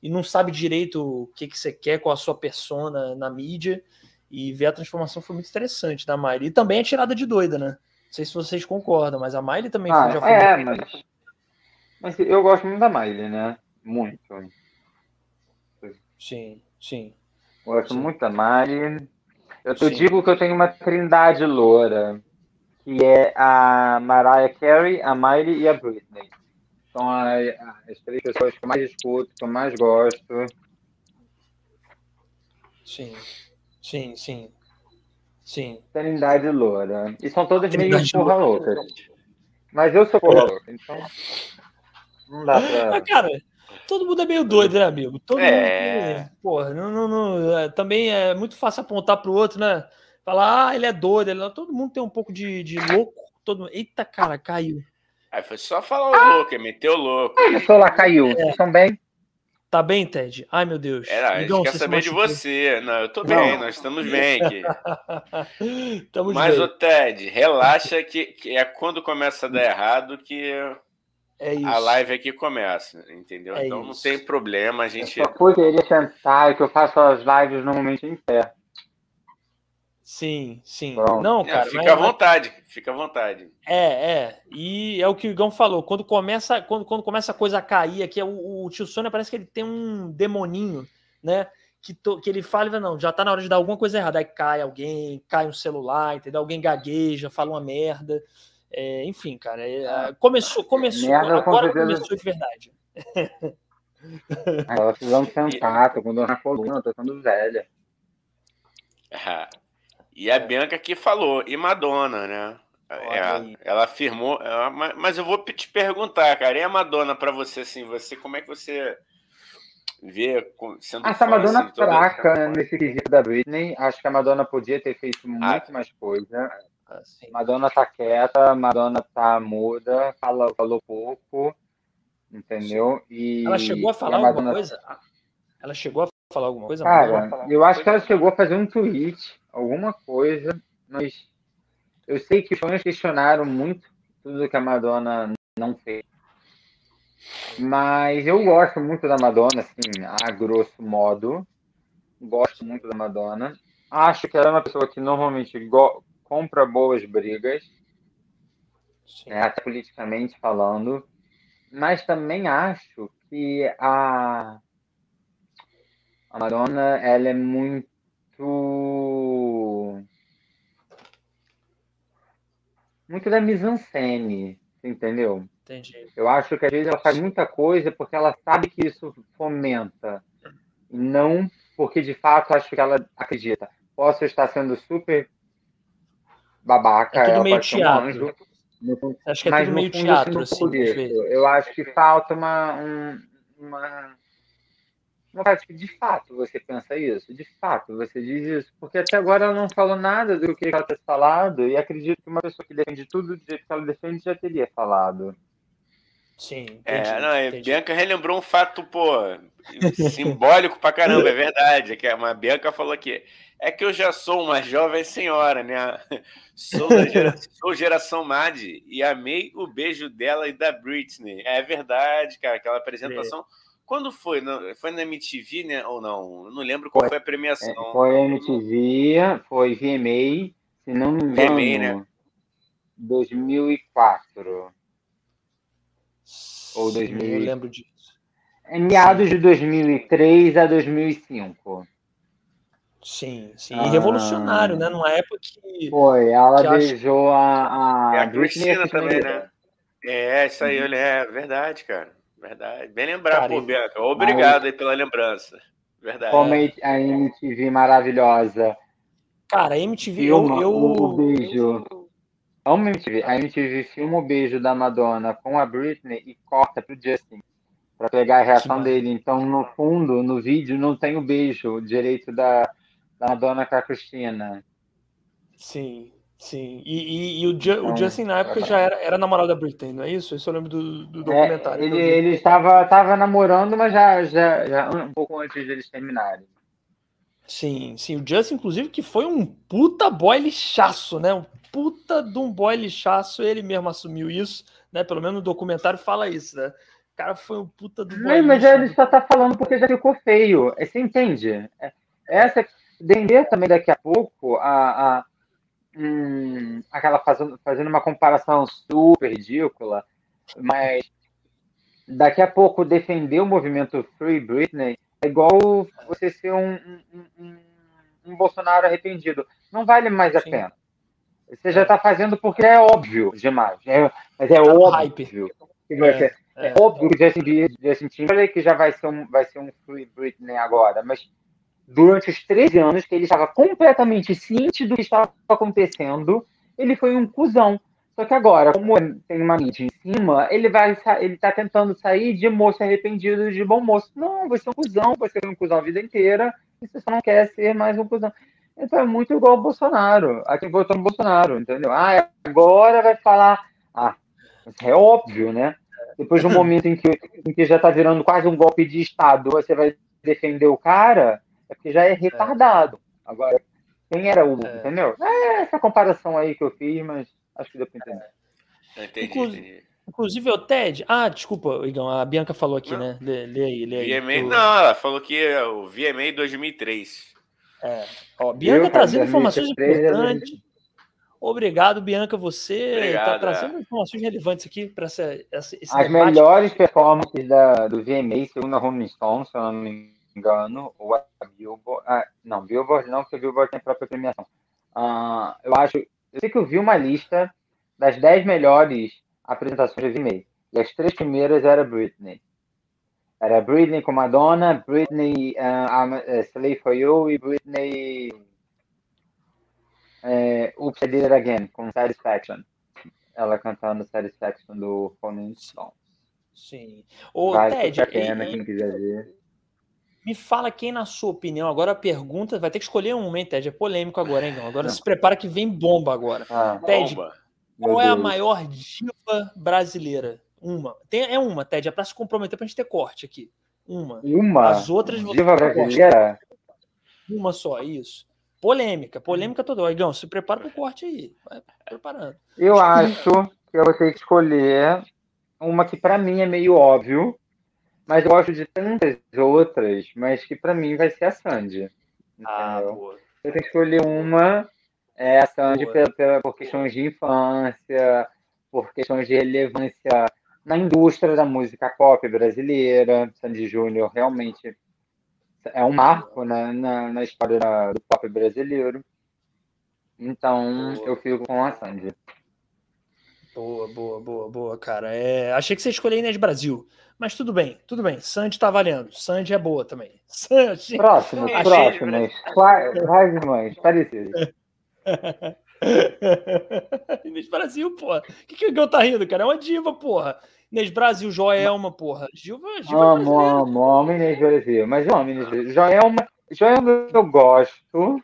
e não sabe direito o que, que você quer com a sua persona na mídia. E ver a transformação foi muito interessante da Miley. E também é tirada de doida, né? Não sei se vocês concordam, mas a Miley também ah, já foi. É, mas... mas eu gosto muito da Miley, né? Muito. Sim, sim. Gosto sim. muito da Miley. Eu te digo que eu tenho uma trindade loura que é a Mariah Carey, a Miley e a Britney. São as, as três pessoas que eu mais escuto, que eu mais gosto. Sim, sim, sim. Sim. Trindade Loura. E são todas meio porra loucas. Mas eu sou porra louca, então. Não dá pra. Ah, cara, todo mundo é meio doido, né, amigo? Todo é. mundo. Porra, não, não, não, é, também é muito fácil apontar pro outro, né? Falar, ah, ele é doido. Ele... Todo mundo tem um pouco de, de louco. Todo... Eita, cara, caiu. Aí foi só falar o ah! louco, ele meteu louco. A lá caiu. É. Vocês estão bem? Tá bem, Ted? Ai, meu Deus. É, a gente quer saber de você. Não, eu tô bem, nós estamos bem aqui. estamos Mas, bem. o Ted, relaxa que, que, é quando começa a dar errado que é a live aqui começa, entendeu? É então isso. não tem problema, a gente... Eu só poderia sentar, que eu faço as lives normalmente em pé. Sim, sim. Pronto. Não, cara. fica mas, à vontade, fica à vontade. É, é. E é o que o Igão falou. Quando começa, quando, quando começa a coisa a cair aqui, o, o tio Sônia parece que ele tem um demoninho, né? Que, to, que ele fala, não, já tá na hora de dar alguma coisa errada. Aí cai alguém, cai um celular, entendeu? Alguém gagueja, fala uma merda. É, enfim, cara. É, começou, começou. Merda, agora começou de verdade. Ela precisando sentar, tô com dor na coluna, tô ficando velha. E a é. Bianca que falou, e Madonna, né? É, ela afirmou, mas eu vou te perguntar, cara, e a Madonna para você, assim, você, como é que você vê sendo Acho a Madonna assim, fraca nesse quesito da Britney, acho que a Madonna podia ter feito ah. muito ah. mais coisa. Assim. Madonna tá quieta, Madonna tá muda, fala, falou pouco, entendeu? E ela chegou a falar Madonna... alguma coisa? Ela chegou a falar alguma coisa? Cara, eu acho que ela chegou a fazer um tweet, alguma coisa, mas eu sei que os fãs questionaram muito tudo que a Madonna não fez. Mas eu gosto muito da Madonna, assim, a grosso modo. Gosto muito da Madonna. Acho que ela é uma pessoa que normalmente compra boas brigas, né, até politicamente falando. Mas também acho que a a Madonna, ela é muito. Muito da mise-en-scène, entendeu? Entendi. Eu acho que às vezes ela faz muita coisa porque ela sabe que isso fomenta. E não porque de fato acho que ela acredita. Posso estar sendo super babaca, é tudo meio teatro. Um acho que é tudo meio teatro, assim. Eu acho que falta uma, um, uma que de fato você pensa isso, de fato você diz isso, porque até agora ela não falou nada do que ela tem falado e acredito que uma pessoa que defende tudo do jeito que ela defende já teria falado. Sim. Entendi, é, não, entendi. Bianca relembrou um fato, pô, simbólico pra caramba, é verdade. Que a Bianca falou aqui. É que eu já sou uma jovem senhora, né? Sou, geração, sou geração Mad e amei o beijo dela e da Britney. É verdade, cara, aquela apresentação. É quando foi? Foi na MTV, né? Ou não? Eu não lembro qual foi, foi a premiação. É, foi a MTV, foi VMA, se não me engano. VMA, né? 2004. Ou 2000. Eu lembro disso. É meados de 2003 a 2005. Sim, sim. E revolucionário, ah, né? Numa época que. Foi, ela que beijou acho... a, a. É a Cristina também, né? É, isso aí, uhum. é verdade, cara. Verdade. Bem lembrado, Cara, pô, Bianca. Obrigado aí pela lembrança. Verdade. Como a MTV maravilhosa. Cara, a MTV. Filma eu, eu... o beijo. A MTV, a MTV filma o beijo da Madonna com a Britney e corta pro Justin para pegar a reação dele. Então, no fundo, no vídeo, não tem o beijo direito da, da Madonna com a Cristina. Sim. Sim, e, e, e o, Ju, então, o, Justin na época já era, era namorado da Britney, não é isso? Isso eu lembro do, do é, documentário. É, ele, ele estava, estava namorando, mas já, já, já um pouco antes deles terminarem. Sim, sim. O Justin, inclusive, que foi um puta boy lixaço, né? Um puta de um boy lixaço. Ele mesmo assumiu isso, né? Pelo menos no documentário fala isso, né? O cara foi um puta do boy Não, mas ele só tá falando porque já ficou feio. Você entende? É, essa... Dender também daqui a pouco a, a aquela fazendo, fazendo uma comparação super ridícula, mas daqui a pouco defender o movimento Free Britney é igual você ser um, um, um, um Bolsonaro arrependido. Não vale mais a Sim. pena. Você já está fazendo porque é óbvio demais. É, mas é, é óbvio. Que é, é, é, óbvio que Justin, Justin Timberlake já vai ser um, vai ser um Free Britney agora, mas durante os 13 anos que ele estava completamente ciente do que estava acontecendo, ele foi um cuzão. Só que agora, como tem uma mídia em cima, ele vai ele tá tentando sair de moço arrependido de bom moço. Não, você é um cuzão, você foi um cuzão a vida inteira, e você só não quer ser mais um cuzão. Então é muito igual o Bolsonaro, a quem votou no Bolsonaro, entendeu? Ah, agora vai falar. Ah, é óbvio, né? Depois de um momento em que, em que já está virando quase um golpe de Estado, você vai defender o cara, é porque já é retardado. Agora, quem era o. É. Entendeu? É essa comparação aí que eu fiz, mas acho que deu para entender. É. Entendi, entendi. Inclusive, o Ted. Ah, desculpa, Igão, a Bianca falou aqui, não. né? Lê, lê, aí, lê aí. VMA, não, ela falou que é o VMA 2003. É. Ó, Bianca eu, trazendo informações importantes. Obrigado, Bianca. Você está trazendo é. informações relevantes aqui para essa, essa, esse As debate. melhores performances da, do VMA, segundo a Rolling Stone, se eu não me engano, ou a Billboard. Ah, não, Billboard não, porque a Billboard tem a própria premiação. Uh, eu acho. Eu sei que eu vi uma lista das 10 melhores apresentações do VMA. E as três primeiras era Britney. Era Britney com Madonna, Britney uh, Slave for You e Britney uh, Oops, I Did It Again, com Satisfaction. Ela cantando Satisfaction do Rolling Stones. Sim. Ô, Vai Ted, e, quem quiser ver. Me fala quem, na sua opinião, agora a pergunta, vai ter que escolher um, hein, Ted? É polêmico agora, hein, Agora Não. se prepara que vem bomba agora. Ah, Ted, bomba. qual é a maior diva brasileira? Uma. Tem, é uma, Ted, é para se comprometer para a gente ter corte aqui. Uma. Uma. As outras Diva brasileira? Uma só, isso. Polêmica, polêmica toda. Igão, se prepara para o corte aí. Vai preparando. Eu acho que eu vou ter que escolher uma que para mim é meio óbvio, mas eu gosto de tantas outras, mas que para mim vai ser a Sandy. Ah, boa. Eu tenho que escolher uma, é a Sandy pela, pela, por questões de infância, por questões de relevância na indústria da música pop brasileira. Sandy Júnior realmente é um marco né, na, na história da, do pop brasileiro. Então, boa. eu fico com a Sandy. Boa, boa, boa, boa, cara. É, achei que você escolheu Inês Brasil, mas tudo bem, tudo bem. Sandy tá valendo. Sandy é boa também. Sandy... Próximo, próximo. Quais mais parecido. Inês Brasil, porra. O que, que o Gão tá rindo, cara? É uma diva, porra. Inês Brasil, Joelma, porra. Gilva, Gilva amo, amo, amo Inês Brasil. Mas eu amo Inês Brasil. Joelma, Joelma eu gosto,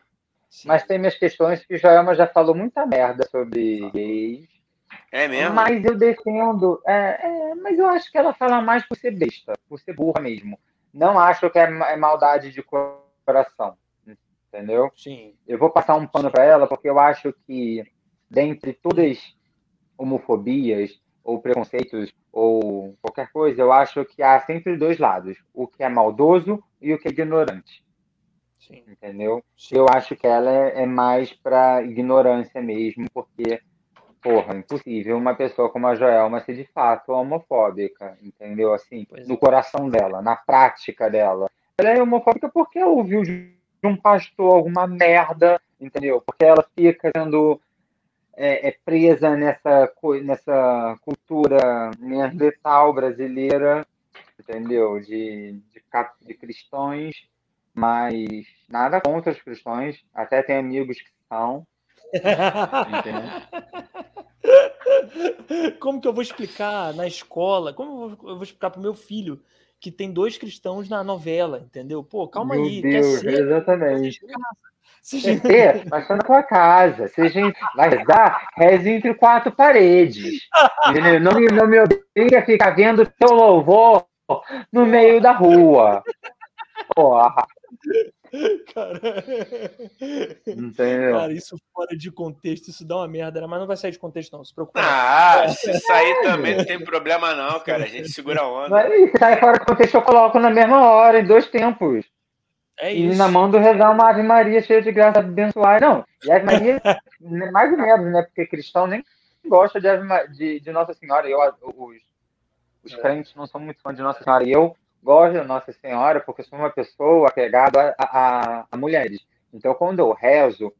Sim. mas tem minhas questões que Joelma já falou muita merda sobre gays. É mesmo? Mas eu defendo. É, é, mas eu acho que ela fala mais por ser besta, por ser burra mesmo. Não acho que é, é maldade de coração. Entendeu? Sim. Eu vou passar um pano para ela porque eu acho que, dentre todas homofobias, ou preconceitos ou qualquer coisa, eu acho que há sempre dois lados, o que é maldoso e o que é ignorante. Sim. Entendeu? Sim. Eu acho que ela é, é mais para ignorância mesmo, porque, porra, impossível uma pessoa como a Joelma ser de fato homofóbica, entendeu? Assim, pois no é. coração dela, na prática dela. Ela é homofóbica porque ouviu de um pastor alguma merda, entendeu? Porque ela fica sendo é, é presa nessa, nessa cultura neandertal brasileira, entendeu? De, de, de cristãos, mas nada contra os cristãos, até tem amigos que são. Como que eu vou explicar na escola? Como eu vou explicar para o meu filho que tem dois cristãos na novela, entendeu? Pô, calma meu aí. Deus, exatamente. É, mas tá na tua casa. Seja vai rezar, reze entre quatro paredes. Não, me, não me obriga a ficar vendo teu louvor no meio da rua. Porra. Cara... Entendeu? Cara, isso fora de contexto, isso dá uma merda, né? mas não vai sair de contexto, não. Se preocupa. Ah, se sair também não tem problema, não, cara. A gente segura a onda. Mas, se sair fora de contexto, eu coloco na mesma hora, em dois tempos. É isso. E na mão do rezar uma Ave Maria cheia de graça abençoar. Não, e Ave Maria, mais ou menos, né? Porque cristão nem gosta de, Ave, de, de Nossa Senhora. Eu, os, os é. crentes não são muito fãs de Nossa Senhora. E eu gosto de Nossa Senhora porque sou uma pessoa apegada a, a, a mulheres. Então, quando eu rezo,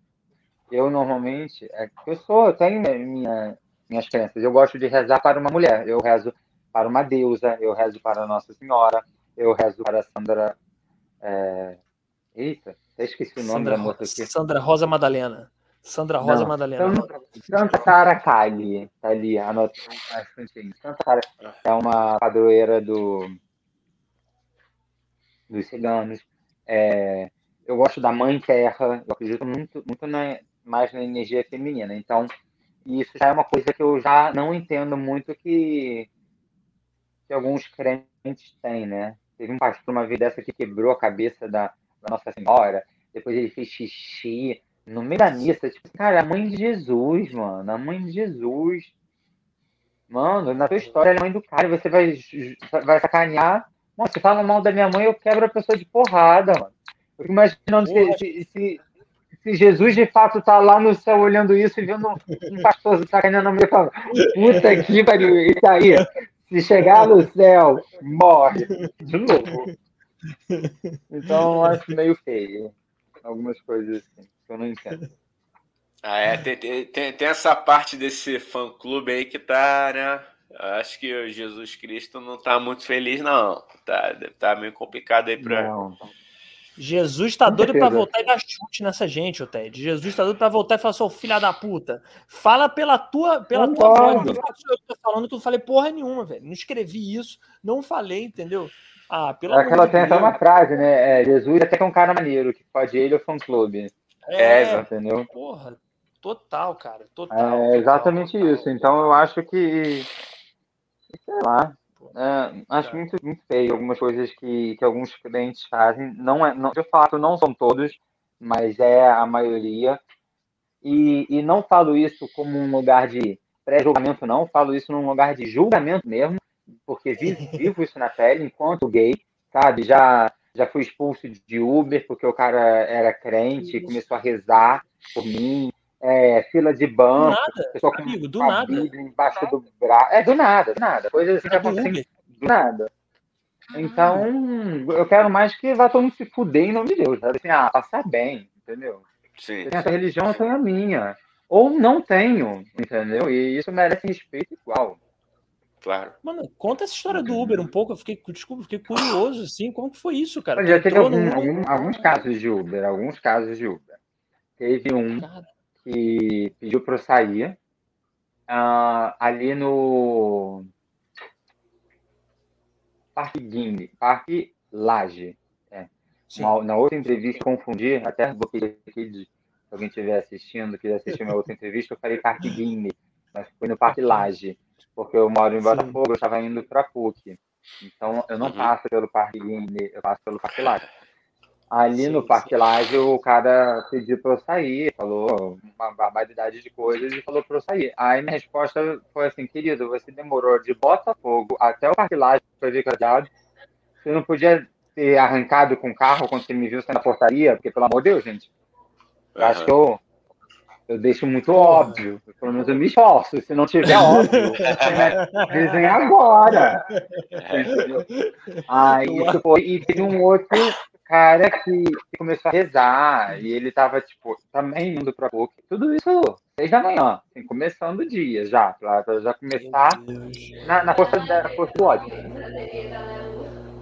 eu normalmente. É, eu sou, eu tenho minha, minhas crenças. Eu gosto de rezar para uma mulher. Eu rezo para uma deusa, eu rezo para Nossa Senhora, eu rezo para Sandra. É, Eita, até esqueci o nome Sandra, da moça aqui. Sandra Rosa Madalena. Sandra Rosa Não, Madalena. Santa Sara Kali, tá ali, anota Santa Sara é uma padroeira do, dos ciganos. É, eu gosto da Mãe Terra, eu acredito muito, muito na, mais na energia feminina. Então, isso já é uma coisa que eu já não entendo muito que, que alguns crentes têm, né? Teve um pastor uma vez dessa que quebrou a cabeça da, nossa Senhora, depois ele fez xixi no meio da missa, tipo, cara, a mãe de Jesus, mano, a mãe de Jesus. Mano, na tua história, é a mãe do cara, você vai, vai sacanear. Mano, se fala mal da minha mãe, eu quebro a pessoa de porrada, mano. Eu fico imaginando se, se, se, Jesus de fato está lá no céu olhando isso e vendo um pastor sacaneando no meio falando, puta que pariu, isso aí. Se chegar no céu, morre. De novo. Então, eu acho meio feio. Algumas coisas assim, que eu não entendo. Ah, é, tem, tem, tem essa parte desse fã-clube aí que tá, né? Acho que o Jesus Cristo não tá muito feliz, não. Tá, tá meio complicado aí pra. Não. Jesus tá doido para voltar e dar chute nessa gente, o Ted. Jesus tá doido para voltar e falar, seu filho da puta. Fala pela tua, pela tua voz. Eu tô falando que eu não falei porra nenhuma, velho. Não escrevi isso, não falei, entendeu? Ah, pelo é Aquela tem até uma frase, né? É, Jesus até que é um cara maneiro, que pode ele ou fã clube. É, é, entendeu? Porra, total, cara. Total. É exatamente total. isso. Então eu acho que. Sei lá. É, acho muito, muito feio algumas coisas que, que alguns clientes fazem. Não é, não, de fato, não são todos, mas é a maioria. E, e não falo isso como um lugar de pré-julgamento, não. Falo isso num lugar de julgamento mesmo, porque vivo, vivo isso na pele enquanto gay, sabe? Já, já fui expulso de Uber porque o cara era crente, começou a rezar por mim, é, fila de banco, do nada, pessoa com amigo, do nada. embaixo do braço. É, do nada, do nada. Coisas assim que acontecem do nada. Então, eu quero mais que vá todo mundo se fuder em nome de Deus. Sabe? Assim, ah, passar bem, entendeu? Sim. Tem essa religião, eu tenho a minha. Ou não tenho, entendeu? E isso merece respeito igual. Claro. Mano, conta essa história do Uber um pouco. Eu fiquei, desculpa, fiquei curioso, assim. Como que foi isso, cara? Já teve algum, algum, alguns casos de Uber, alguns casos de Uber. Teve um cara que pediu para eu sair uh, ali no Parque Guine, Parque Laje. É. Uma, na outra entrevista, confundi, até botei aqui de, se alguém estiver assistindo, quiser assistir uma outra entrevista, eu falei Parque Guine, mas foi no Parque Laje, porque eu moro em Botafogo, eu estava indo para PUC. Então, eu não uhum. passo pelo Parque Guine, eu passo pelo Parque Laje. Ali sim, no Parque Laje, o cara pediu para eu sair, falou uma barbaridade de coisas e falou para eu sair. Aí minha resposta foi assim, querido, você demorou de Botafogo até o Parque Laje para ver cadeado. Você não podia ter arrancado com o carro quando você me viu na portaria? Porque, pelo amor de Deus, gente. Uhum. acho que eu, eu deixo muito óbvio. Pelo menos eu me esforço. Se não tiver óbvio, desenha agora. Entendeu? Aí isso foi. E teve um outro cara que, começou a rezar e ele tava, tipo, também indo pra PUC. Tudo isso seis da manhã, assim, começando o dia já, pra, pra já começar na, na, força, da, força do ódio.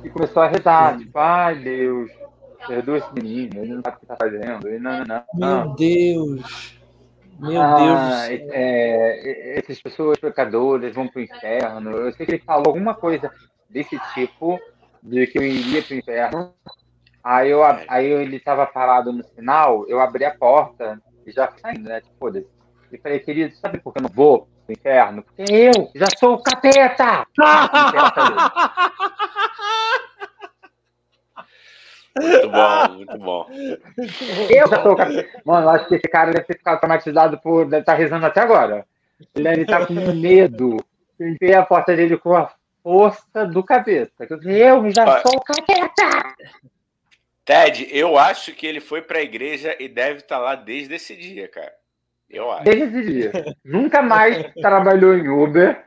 E começou a rezar, tipo, ai Deus, perdoa esse menino, ele não sabe o que tá fazendo, ele não, não, não. Meu Deus! Meu ah, Deus. É, essas pessoas pecadoras vão pro inferno. Eu sei que ele falou alguma coisa desse tipo, de que eu iria pro inferno, Aí, eu, é. aí ele tava parado no sinal, eu abri a porta e já saindo, né? Tipo, foda-se. E falei, querido, sabe por que eu não vou pro inferno? Porque eu já sou o capeta! muito bom, muito bom. Eu já sou o capeta. Mano, eu acho que esse cara deve ter ficado traumatizado por. Deve estar tá rezando até agora. Ele deve estar tá com medo. Limpei a porta dele com a força do capeta. Eu já sou o capeta! Ted, eu acho que ele foi para a igreja e deve estar tá lá desde esse dia, cara. Eu acho. Desde esse dia. Nunca mais trabalhou em Uber.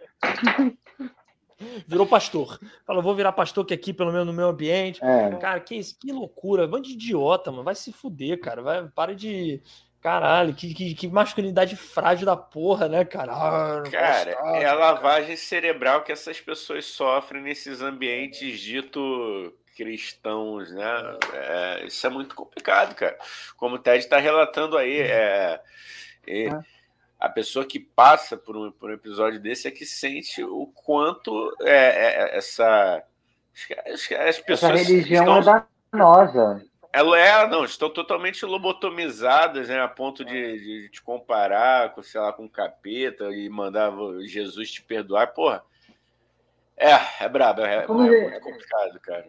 Virou pastor. Falou, vou virar pastor que aqui, pelo menos no meu ambiente. É. Cara, que, que loucura. Bando de idiota, mano. Vai se fuder, cara. Vai, para de. Caralho, que, que, que masculinidade frágil da porra, né, cara? Ah, cara, é a lavagem cerebral que essas pessoas sofrem nesses ambientes dito cristãos, né? É, isso é muito complicado, cara. Como o Ted está relatando aí, é, é, a pessoa que passa por um, por um episódio desse é que sente o quanto é, é, é essa as pessoas essa religião estão, é danosa. Ela é, não, estão totalmente lobotomizadas, né, a ponto de, de te comparar com, sei lá, com capeta e mandar Jesus te perdoar, porra. É, é brabo, é, é muito complicado, cara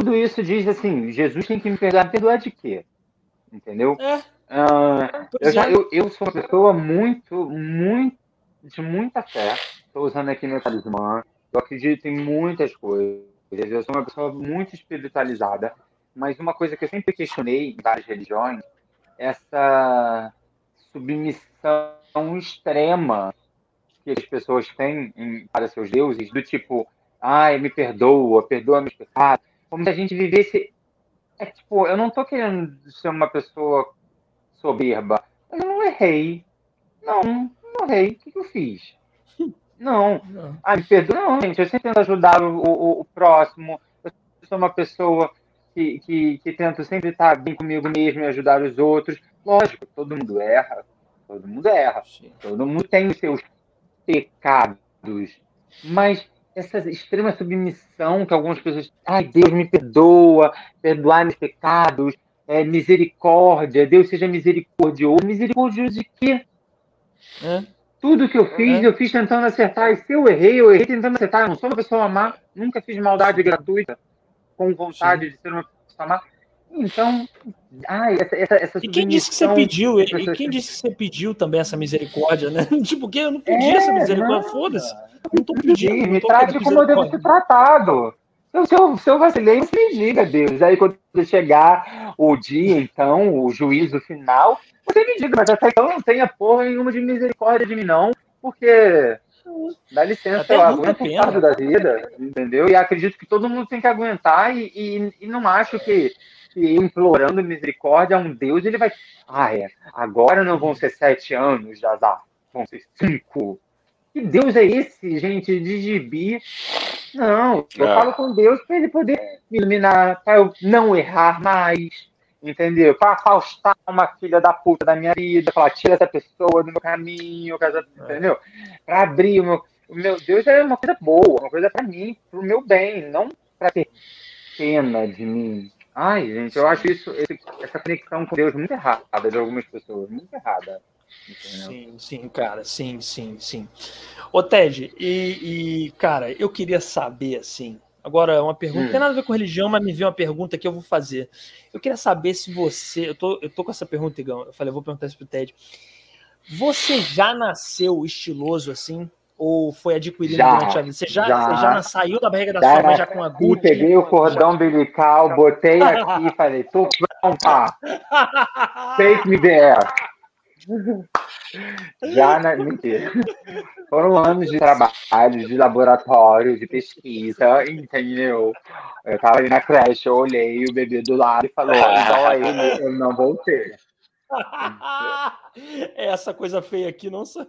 tudo isso diz assim: Jesus tem que me perdoar. Perdoar de quê? Entendeu? É. Uh, eu, já, é. eu, eu sou uma pessoa muito, muito, de muita fé. Estou usando aqui meu talismã. Eu acredito em muitas coisas. Eu sou uma pessoa muito espiritualizada. mas uma coisa que eu sempre questionei em várias religiões, essa submissão extrema que as pessoas têm em, para seus deuses, do tipo, ai, me perdoa, perdoa meus pecados, como se a gente vivesse. É tipo, eu não estou querendo ser uma pessoa soberba, mas eu não errei. Não, não errei. O que, que eu fiz? Não. não. Ah, me perdoa. Não, gente, eu sempre tento ajudar o, o, o próximo. Eu sou uma pessoa que, que, que tento sempre estar bem comigo mesmo e ajudar os outros. Lógico, todo mundo erra. Todo mundo erra. Todo mundo tem os seus pecados. Mas essa extrema submissão que algumas pessoas. Ai, Deus me perdoa, perdoar meus pecados, é, misericórdia, Deus seja misericordioso. Misericordioso de quê? É. Tudo que eu fiz, é. eu fiz tentando acertar. E se eu errei, eu errei tentando acertar. Eu não sou uma pessoa má, nunca fiz maldade gratuita, com vontade Sim. de ser uma pessoa má. Então, ai, essa, essa, essa E quem disse que você pediu? E, quem disse que você pediu também essa misericórdia, né? tipo, que eu não pedi é, essa misericórdia, foda-se. Não tô pedindo. Me trate como eu devo ser tratado. Se eu, se eu vacilei, me diga, Deus. Aí quando chegar o dia, então, o juízo final, você me diga, mas até então não tenha porra nenhuma de misericórdia de mim, não, porque dá licença, até eu aguento um fardo da vida, entendeu? E acredito que todo mundo tem que aguentar e, e, e não acho que, que, implorando misericórdia a um Deus, ele vai. Ah, é, agora não vão ser sete anos de azar, vão ser cinco. Que Deus é esse, gente, de gibi? Não, eu é. falo com Deus para ele poder me iluminar, para eu não errar mais, entendeu? Para afastar uma filha da puta da minha vida, falar, tira essa pessoa do meu caminho, é. entendeu? Para abrir o meu. Meu Deus é uma coisa boa, uma coisa para mim, pro meu bem, não para ter pena de mim. Ai, gente, eu acho isso, essa conexão com Deus muito errada de algumas pessoas, muito errada. Sim, sim, cara, sim, sim, sim. Ô, Ted, e, e cara, eu queria saber, assim, Agora, uma pergunta, hum. não tem nada a ver com religião, mas me veio uma pergunta que eu vou fazer. Eu queria saber se você. Eu tô, eu tô com essa pergunta, Igão. Eu falei, eu vou perguntar isso pro Ted. Você já nasceu estiloso assim? Ou foi adquirido já, durante a vida? Você já, já, você já saiu da barriga da já sua mãe já com a Gucci? Peguei o cordão umbilical, botei aqui e falei, tô pronta. Take me there. Já na. Mentira. Foram anos de trabalho, de laboratório, de pesquisa, entendeu? Eu tava ali na creche, eu olhei o bebê do lado e falou: igual a ele, eu não vou ter. Essa coisa feia aqui não sou.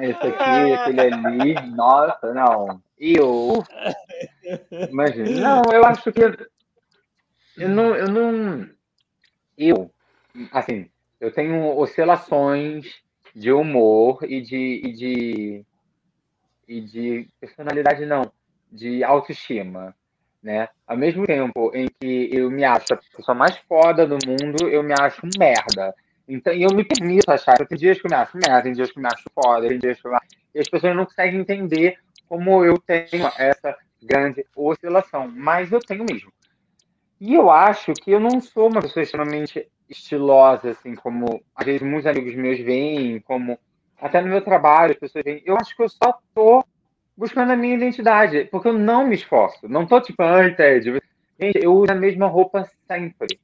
Esse aqui, aquele ali, nossa, não. E eu. Imagina. Não, eu acho que. Eu não. Eu não. Eu. Assim, eu tenho oscilações de humor e de, e de, e de personalidade, não, de autoestima. Né? Ao mesmo tempo em que eu me acho a pessoa mais foda do mundo, eu me acho merda. Então, eu me permito achar. Tem dias que eu me acho merda, tem dias que eu me acho foda, tem dias que eu. E as pessoas não conseguem entender como eu tenho essa grande oscilação. Mas eu tenho mesmo. E eu acho que eu não sou uma pessoa extremamente estilosa, assim, como às vezes muitos amigos meus veem, como até no meu trabalho as pessoas veem. Eu acho que eu só tô buscando a minha identidade, porque eu não me esforço. Não tô tipo, ai, Ted. Gente, eu uso a mesma roupa sempre.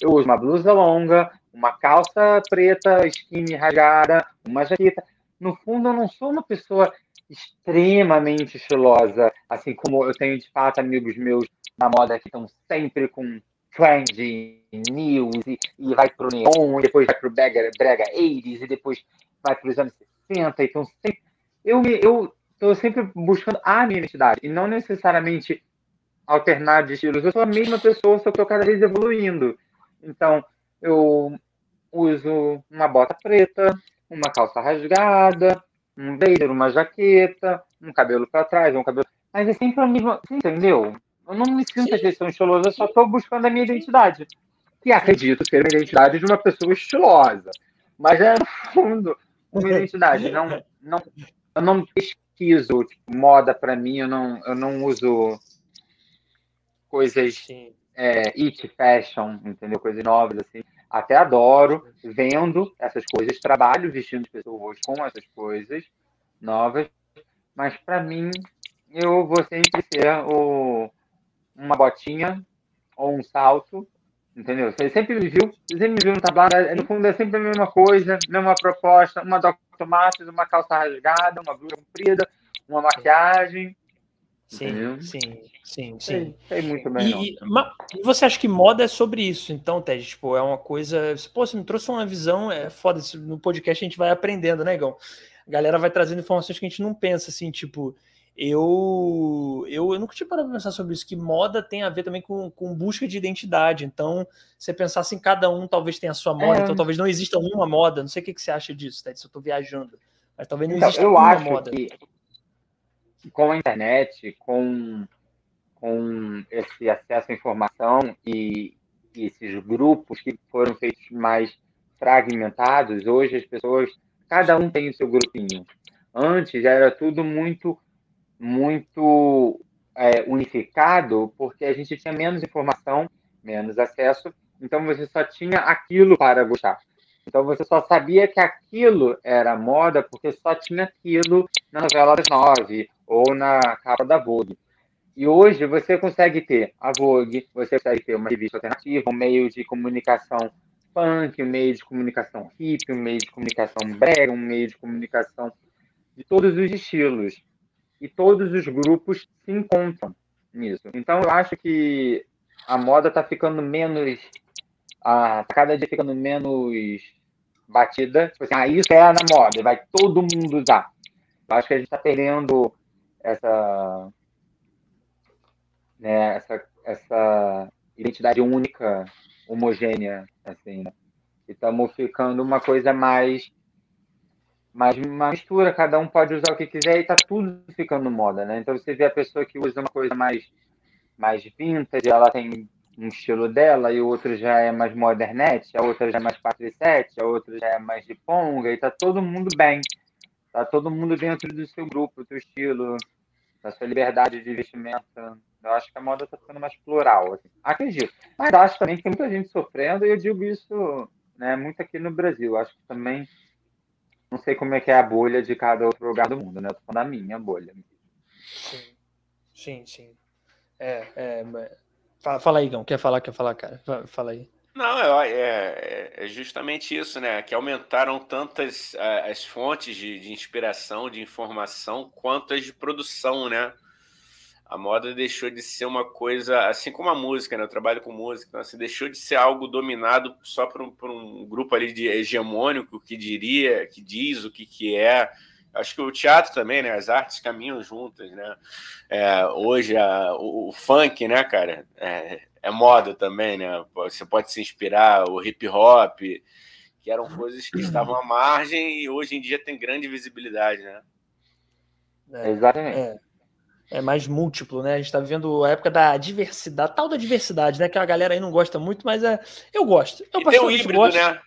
Eu uso uma blusa longa, uma calça preta, skinny rasgada, uma jaqueta. No fundo, eu não sou uma pessoa extremamente estilosa, assim como eu tenho de fato amigos meus na moda que estão sempre com trend news e, e vai pro neon, e depois vai pro brega, brega 80s, e depois vai para os anos 60. Então, sempre, eu eu estou sempre buscando a minha identidade e não necessariamente alternar de estilos. Eu sou a mesma pessoa, só que eu cada vez evoluindo. Então, eu uso uma bota preta, uma calça rasgada, um blazer, uma jaqueta, um cabelo para trás, um cabelo. Mas é sempre a mesma. Entendeu? Eu não me sinto questão estilosa, eu só estou buscando a minha identidade. E acredito ser a identidade de uma pessoa estilosa. Mas é, no fundo, uma identidade. Não, não, eu não pesquiso tipo, moda para mim, eu não, eu não uso coisas é, it fashion, entendeu? Coisas novas, assim. Até adoro, vendo essas coisas, trabalho vestindo pessoas com essas coisas novas, mas para mim, eu vou sempre ser o uma botinha, ou um salto, entendeu? Você sempre me viu, sempre me viu no tablado, no fundo é sempre a mesma coisa, mesma proposta, uma Dr. Martens, uma calça rasgada, uma blusa comprida, uma maquiagem. Sim, entendeu? sim, sim, sim. Sei, muito bem. E, e, você acha que moda é sobre isso, então, Ted? Tipo, é uma coisa. Pô, você me trouxe uma visão, é foda. No podcast a gente vai aprendendo, né, Gão? A galera vai trazendo informações que a gente não pensa, assim, tipo eu, eu, eu nunca tinha parado para pensar sobre isso, que moda tem a ver também com, com busca de identidade. Então, você pensar assim, cada um talvez tenha a sua moda, é. então talvez não exista uma moda. Não sei o que, que você acha disso, Ted, se eu estou viajando. Mas talvez não então, exista eu uma acho moda. Que com a internet, com, com esse acesso à informação e, e esses grupos que foram feitos mais fragmentados, hoje as pessoas, cada um tem o seu grupinho. Antes era tudo muito muito é, unificado, porque a gente tinha menos informação, menos acesso, então você só tinha aquilo para gostar. Então você só sabia que aquilo era moda porque só tinha aquilo na novela das nove ou na capa da Vogue. E hoje você consegue ter a Vogue, você consegue ter uma revista alternativa, um meio de comunicação punk, um meio de comunicação hip, um meio de comunicação brega, um meio de comunicação de todos os estilos e todos os grupos se encontram nisso. Então eu acho que a moda está ficando menos, a, cada dia ficando menos batida. Tipo assim, ah, isso é na moda, vai todo mundo usar. Eu acho que a gente está perdendo essa, né, essa, essa identidade única, homogênea, assim, né? E estamos ficando uma coisa mais mas uma mistura, cada um pode usar o que quiser e tá tudo ficando moda, né? Então você vê a pessoa que usa uma coisa mais, mais vintage, ela tem um estilo dela, e o outro já é mais modernete, a outra já é mais 4 7, a outra já é mais de ponga, e tá todo mundo bem. Tá todo mundo dentro do seu grupo, do seu estilo, da sua liberdade de vestimenta. Eu acho que a moda tá ficando mais plural, assim. acredito. Mas acho também que tem muita gente sofrendo, e eu digo isso né, muito aqui no Brasil. Acho que também não sei como é que é a bolha de cada outro lugar do mundo, né? Eu tô falando da minha bolha. Sim, sim, sim. É, é... Fala, fala aí, Gão. Quer falar, quer falar, cara? Fala aí. Não, é, é, é justamente isso, né? Que aumentaram tantas as fontes de, de inspiração, de informação, quanto as de produção, né? A moda deixou de ser uma coisa, assim como a música, né? Eu trabalho com música, então, assim, deixou de ser algo dominado só por um, por um grupo ali de hegemônico que diria, que diz o que, que é. Acho que o teatro também, né? As artes caminham juntas, né? É, hoje a, o, o, funk, né, cara, é, é, moda também, né? Você pode se inspirar, o hip hop, que eram coisas que estavam à margem e hoje em dia tem grande visibilidade, né? É, Exatamente. É mais múltiplo, né? A gente está vivendo a época da diversidade, tal da diversidade, né? Que a galera aí não gosta muito, mas é, eu gosto. Eu e tem o híbrido, gosto. né?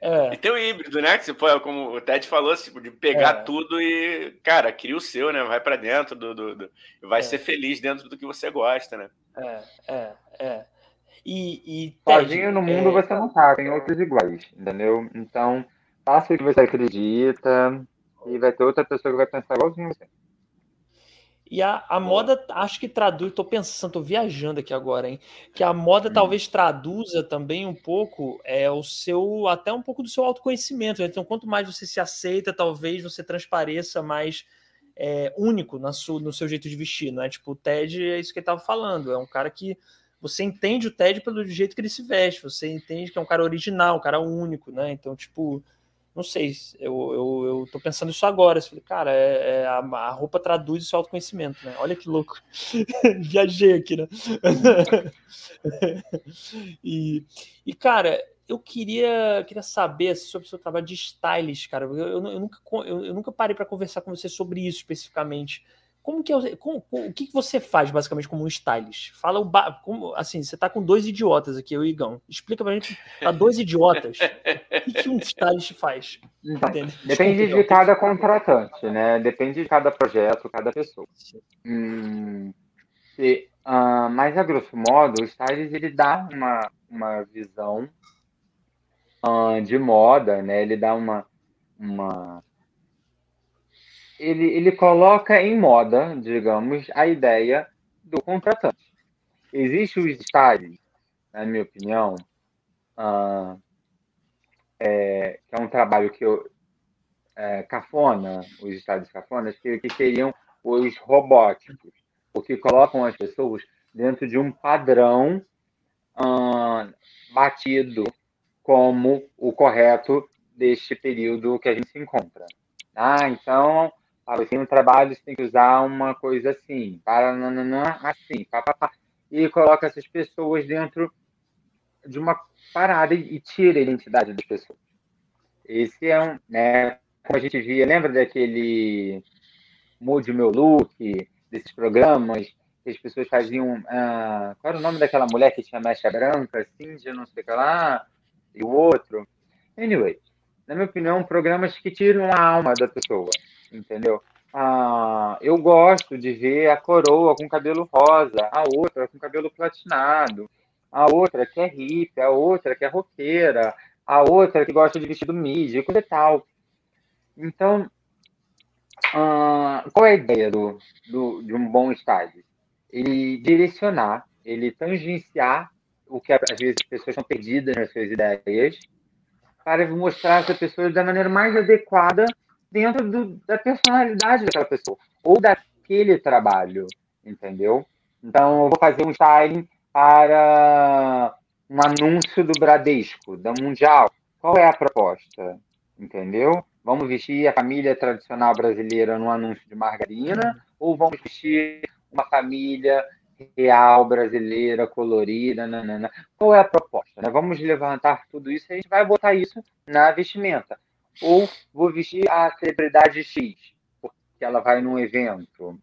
É. E tem o híbrido, né? Que você pode, como o Ted falou, tipo, de pegar é. tudo e, cara, cria o seu, né? Vai para dentro do, do, do, vai é. ser feliz dentro do que você gosta, né? É, é, é. E, e Sozinho no mundo é... você não tá, tem outros iguais, entendeu? Então, faça o que você acredita e vai ter outra pessoa que vai pensar igualzinho você. E a, a moda, acho que traduz, tô pensando, tô viajando aqui agora, hein? Que a moda hum. talvez traduza também um pouco é, o seu, até um pouco do seu autoconhecimento. Né? Então, quanto mais você se aceita, talvez você transpareça mais é, único na sua, no seu jeito de vestir, não é? Tipo, o Ted é isso que ele tava falando, é um cara que você entende o Ted pelo jeito que ele se veste, você entende que é um cara original, um cara único, né? Então, tipo, não sei, eu, eu, eu tô pensando isso agora. falei, cara, é, é a, a, roupa traduz o seu autoconhecimento, né? Olha que louco. Viajei aqui, né? e, e, cara, eu queria, queria saber assim, sobre o seu trabalho de stylist, cara. Eu, eu, eu nunca, eu, eu nunca parei para conversar com você sobre isso especificamente. Como que é, como, o que, que você faz basicamente como um stylist? Fala o como, assim, você tá com dois idiotas aqui, o Igão. Explica pra gente, tá dois idiotas. o que, que um stylist faz? Então, depende de cada contratante, né? Depende de cada projeto, cada pessoa. Hum, e, uh, mas a grosso modo, o stylist ele dá uma, uma visão uh, de moda, né? Ele dá uma, uma ele, ele coloca em moda, digamos, a ideia do contratante. Existem os estágios, na minha opinião, uh, é, que é um trabalho que eu. É, cafona, os estádios cafonas, que, que seriam os robóticos, porque colocam as pessoas dentro de um padrão uh, batido como o correto deste período que a gente se encontra. Ah, então, para você no trabalho você tem que usar uma coisa assim, para nananã, assim, e coloca essas pessoas dentro de uma parada e tira a identidade das pessoas. Esse é um, né, como a gente via, lembra daquele Mude Meu Look, desses programas que as pessoas faziam. Ah, qual era o nome daquela mulher que tinha mecha branca, Cindy, não sei o que lá, e o outro? Anyway, na minha opinião, programas que tiram a alma da pessoa, entendeu? Ah, eu gosto de ver a coroa com cabelo rosa, a outra com cabelo platinado, a outra que é hippie, a outra que é roqueira, a outra que gosta de vestido midi, coisa e tal. Então, ah, qual é a ideia do, do, de um bom estágio? Ele direcionar, ele tangenciar o que às vezes as pessoas estão perdidas nas suas ideias, para mostrar essa pessoa da maneira mais adequada dentro do, da personalidade daquela pessoa, ou daquele trabalho, entendeu? Então, eu vou fazer um styling para um anúncio do Bradesco, da Mundial. Qual é a proposta? Entendeu? Vamos vestir a família tradicional brasileira no anúncio de margarina ou vamos vestir uma família real brasileira, colorida, nanana. Qual é a proposta? Né? Vamos levantar tudo isso e a gente vai botar isso na vestimenta. Ou vou vestir a celebridade X, porque ela vai num evento.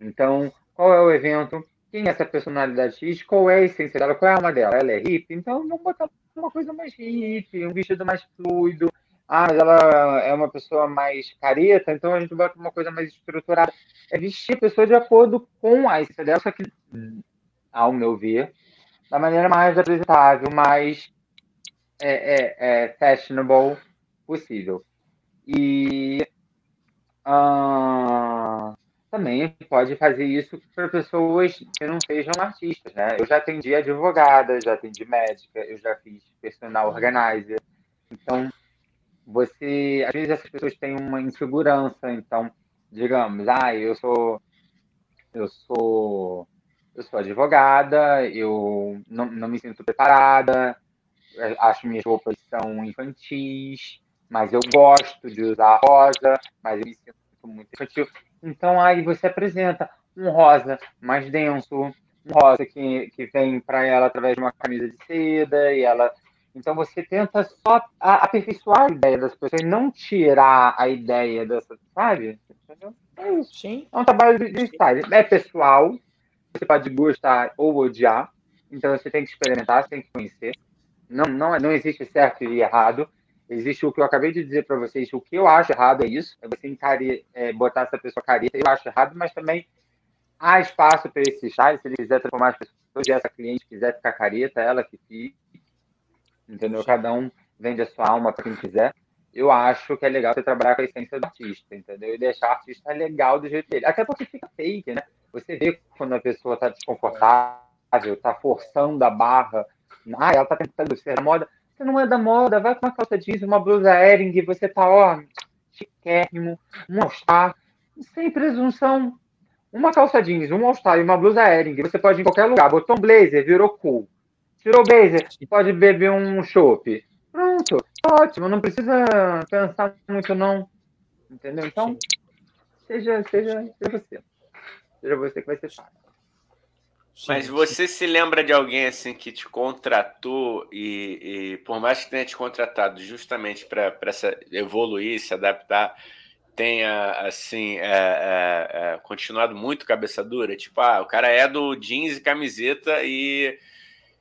Então, qual é o evento? Quem é essa personalidade X? Qual é a essência dela? Qual é a alma dela? Ela é hippie? Então, vamos botar uma coisa mais hippie, um vestido mais fluido. Ah, mas ela é uma pessoa mais careta, então a gente bota uma coisa mais estruturada. É vestir a pessoa de acordo com a essência dela, só que, ao meu ver, da maneira mais apresentável, mais é, é, é fashionable possível. E. Uh, também pode fazer isso para pessoas que não sejam artistas, né? Eu já atendi advogada, já atendi médica, eu já fiz personal organizer. Então, você, às vezes essas pessoas têm uma insegurança, então, digamos, ah, eu sou eu sou eu sou advogada, eu não, não me sinto preparada, acho minhas roupas são infantis, mas eu gosto de usar rosa, mas eu me sinto muito infantil. Então aí você apresenta um rosa mais denso, um rosa que, que vem para ela através de uma camisa de seda e ela então você tenta só aperfeiçoar a ideia das pessoas e não tirar a ideia dessa, sabe? É isso. Sim. É um trabalho de, de style. É pessoal, você pode gostar ou odiar, então você tem que experimentar, você tem que conhecer. Não, não, não existe certo e errado. Existe o que eu acabei de dizer para vocês, o que eu acho errado é isso, é você encare, é, botar essa pessoa careta, eu acho errado, mas também há espaço para esse chá, se ele quiser transformar as pessoas, se essa cliente quiser ficar careta, ela que fique, entendeu? Cada um vende a sua alma para quem quiser. Eu acho que é legal você trabalhar com a essência do artista, entendeu? E deixar o artista legal do jeito dele. Até porque fica fake, né? Você vê quando a pessoa está desconfortável, está forçando a barra, ah, ela está tentando ser moda você não é da moda, vai com uma calça jeans, uma blusa Ering, você tá, ó, chiquérrimo, um all-star, sem presunção. Uma calça jeans, um all-star e uma blusa Ering, você pode ir em qualquer lugar. Botou um blazer, virou cool. Tirou o blazer, pode beber um chopp. Pronto, ótimo, não precisa pensar muito, não. Entendeu? Então, seja, seja, seja você. Seja você que vai ser fácil. Mas você se lembra de alguém assim que te contratou e, e por mais que tenha te contratado justamente para evoluir, se adaptar, tenha assim é, é, é, continuado muito cabeça dura? Tipo, ah, o cara é do jeans e camiseta e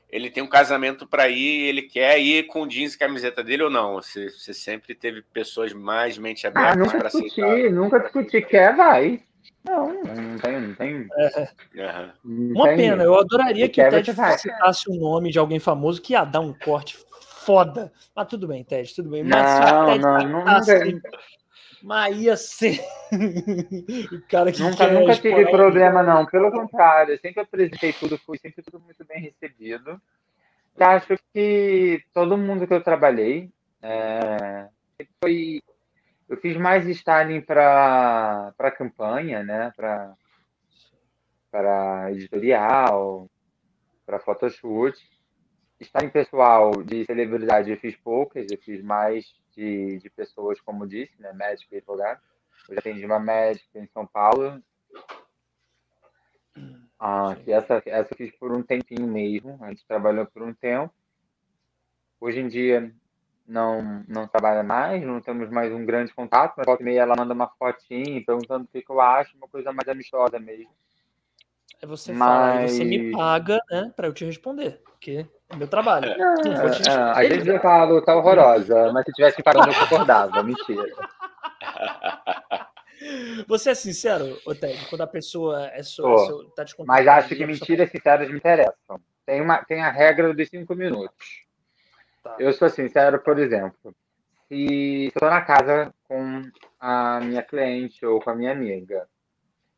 ele tem um casamento para ir, ele quer ir com jeans e camiseta dele ou não? Você, você sempre teve pessoas mais mente abertas ah, para aceitar? Nunca discuti, quer, vai. Não, não tem, não tem. É. Não Uma tem, pena, eu adoraria que o Ted citasse o nome de alguém famoso que ia dar um corte foda. Mas tudo bem, Ted, tudo bem. Mas não, não, não, não, Mas ia ser. o cara que nunca nunca tive problema, não. Pelo contrário, eu sempre apresentei tudo, fui sempre tudo muito bem recebido. Eu acho que todo mundo que eu trabalhei é, foi. Eu fiz mais styling para campanha, né? Para editorial, para photoshoot. Styling pessoal de celebridade eu fiz poucas, eu fiz mais de, de pessoas, como disse, né, médico e advogado. Eu já atendi uma médica em São Paulo. Ah, que essa, essa eu fiz por um tempinho mesmo. A gente trabalhou por um tempo. Hoje em dia não, não trabalha mais, não temos mais um grande contato, mas volta e meia ela manda uma fotinha perguntando o que, que eu acho, uma coisa mais amistosa mesmo. Aí você mas... fala, você me paga, né, para eu te responder, porque é meu trabalho. É, é, às vezes eu falo, tá horrorosa, mas se tivesse me pagando eu concordava, mentira. Você é sincero, Otávio, quando a pessoa é só, oh, tá te Mas acho que mentiras sinceras me interessam. Tem, uma, tem a regra dos cinco minutos. Tá. Eu sou sincero, por exemplo, se estou na casa com a minha cliente ou com a minha amiga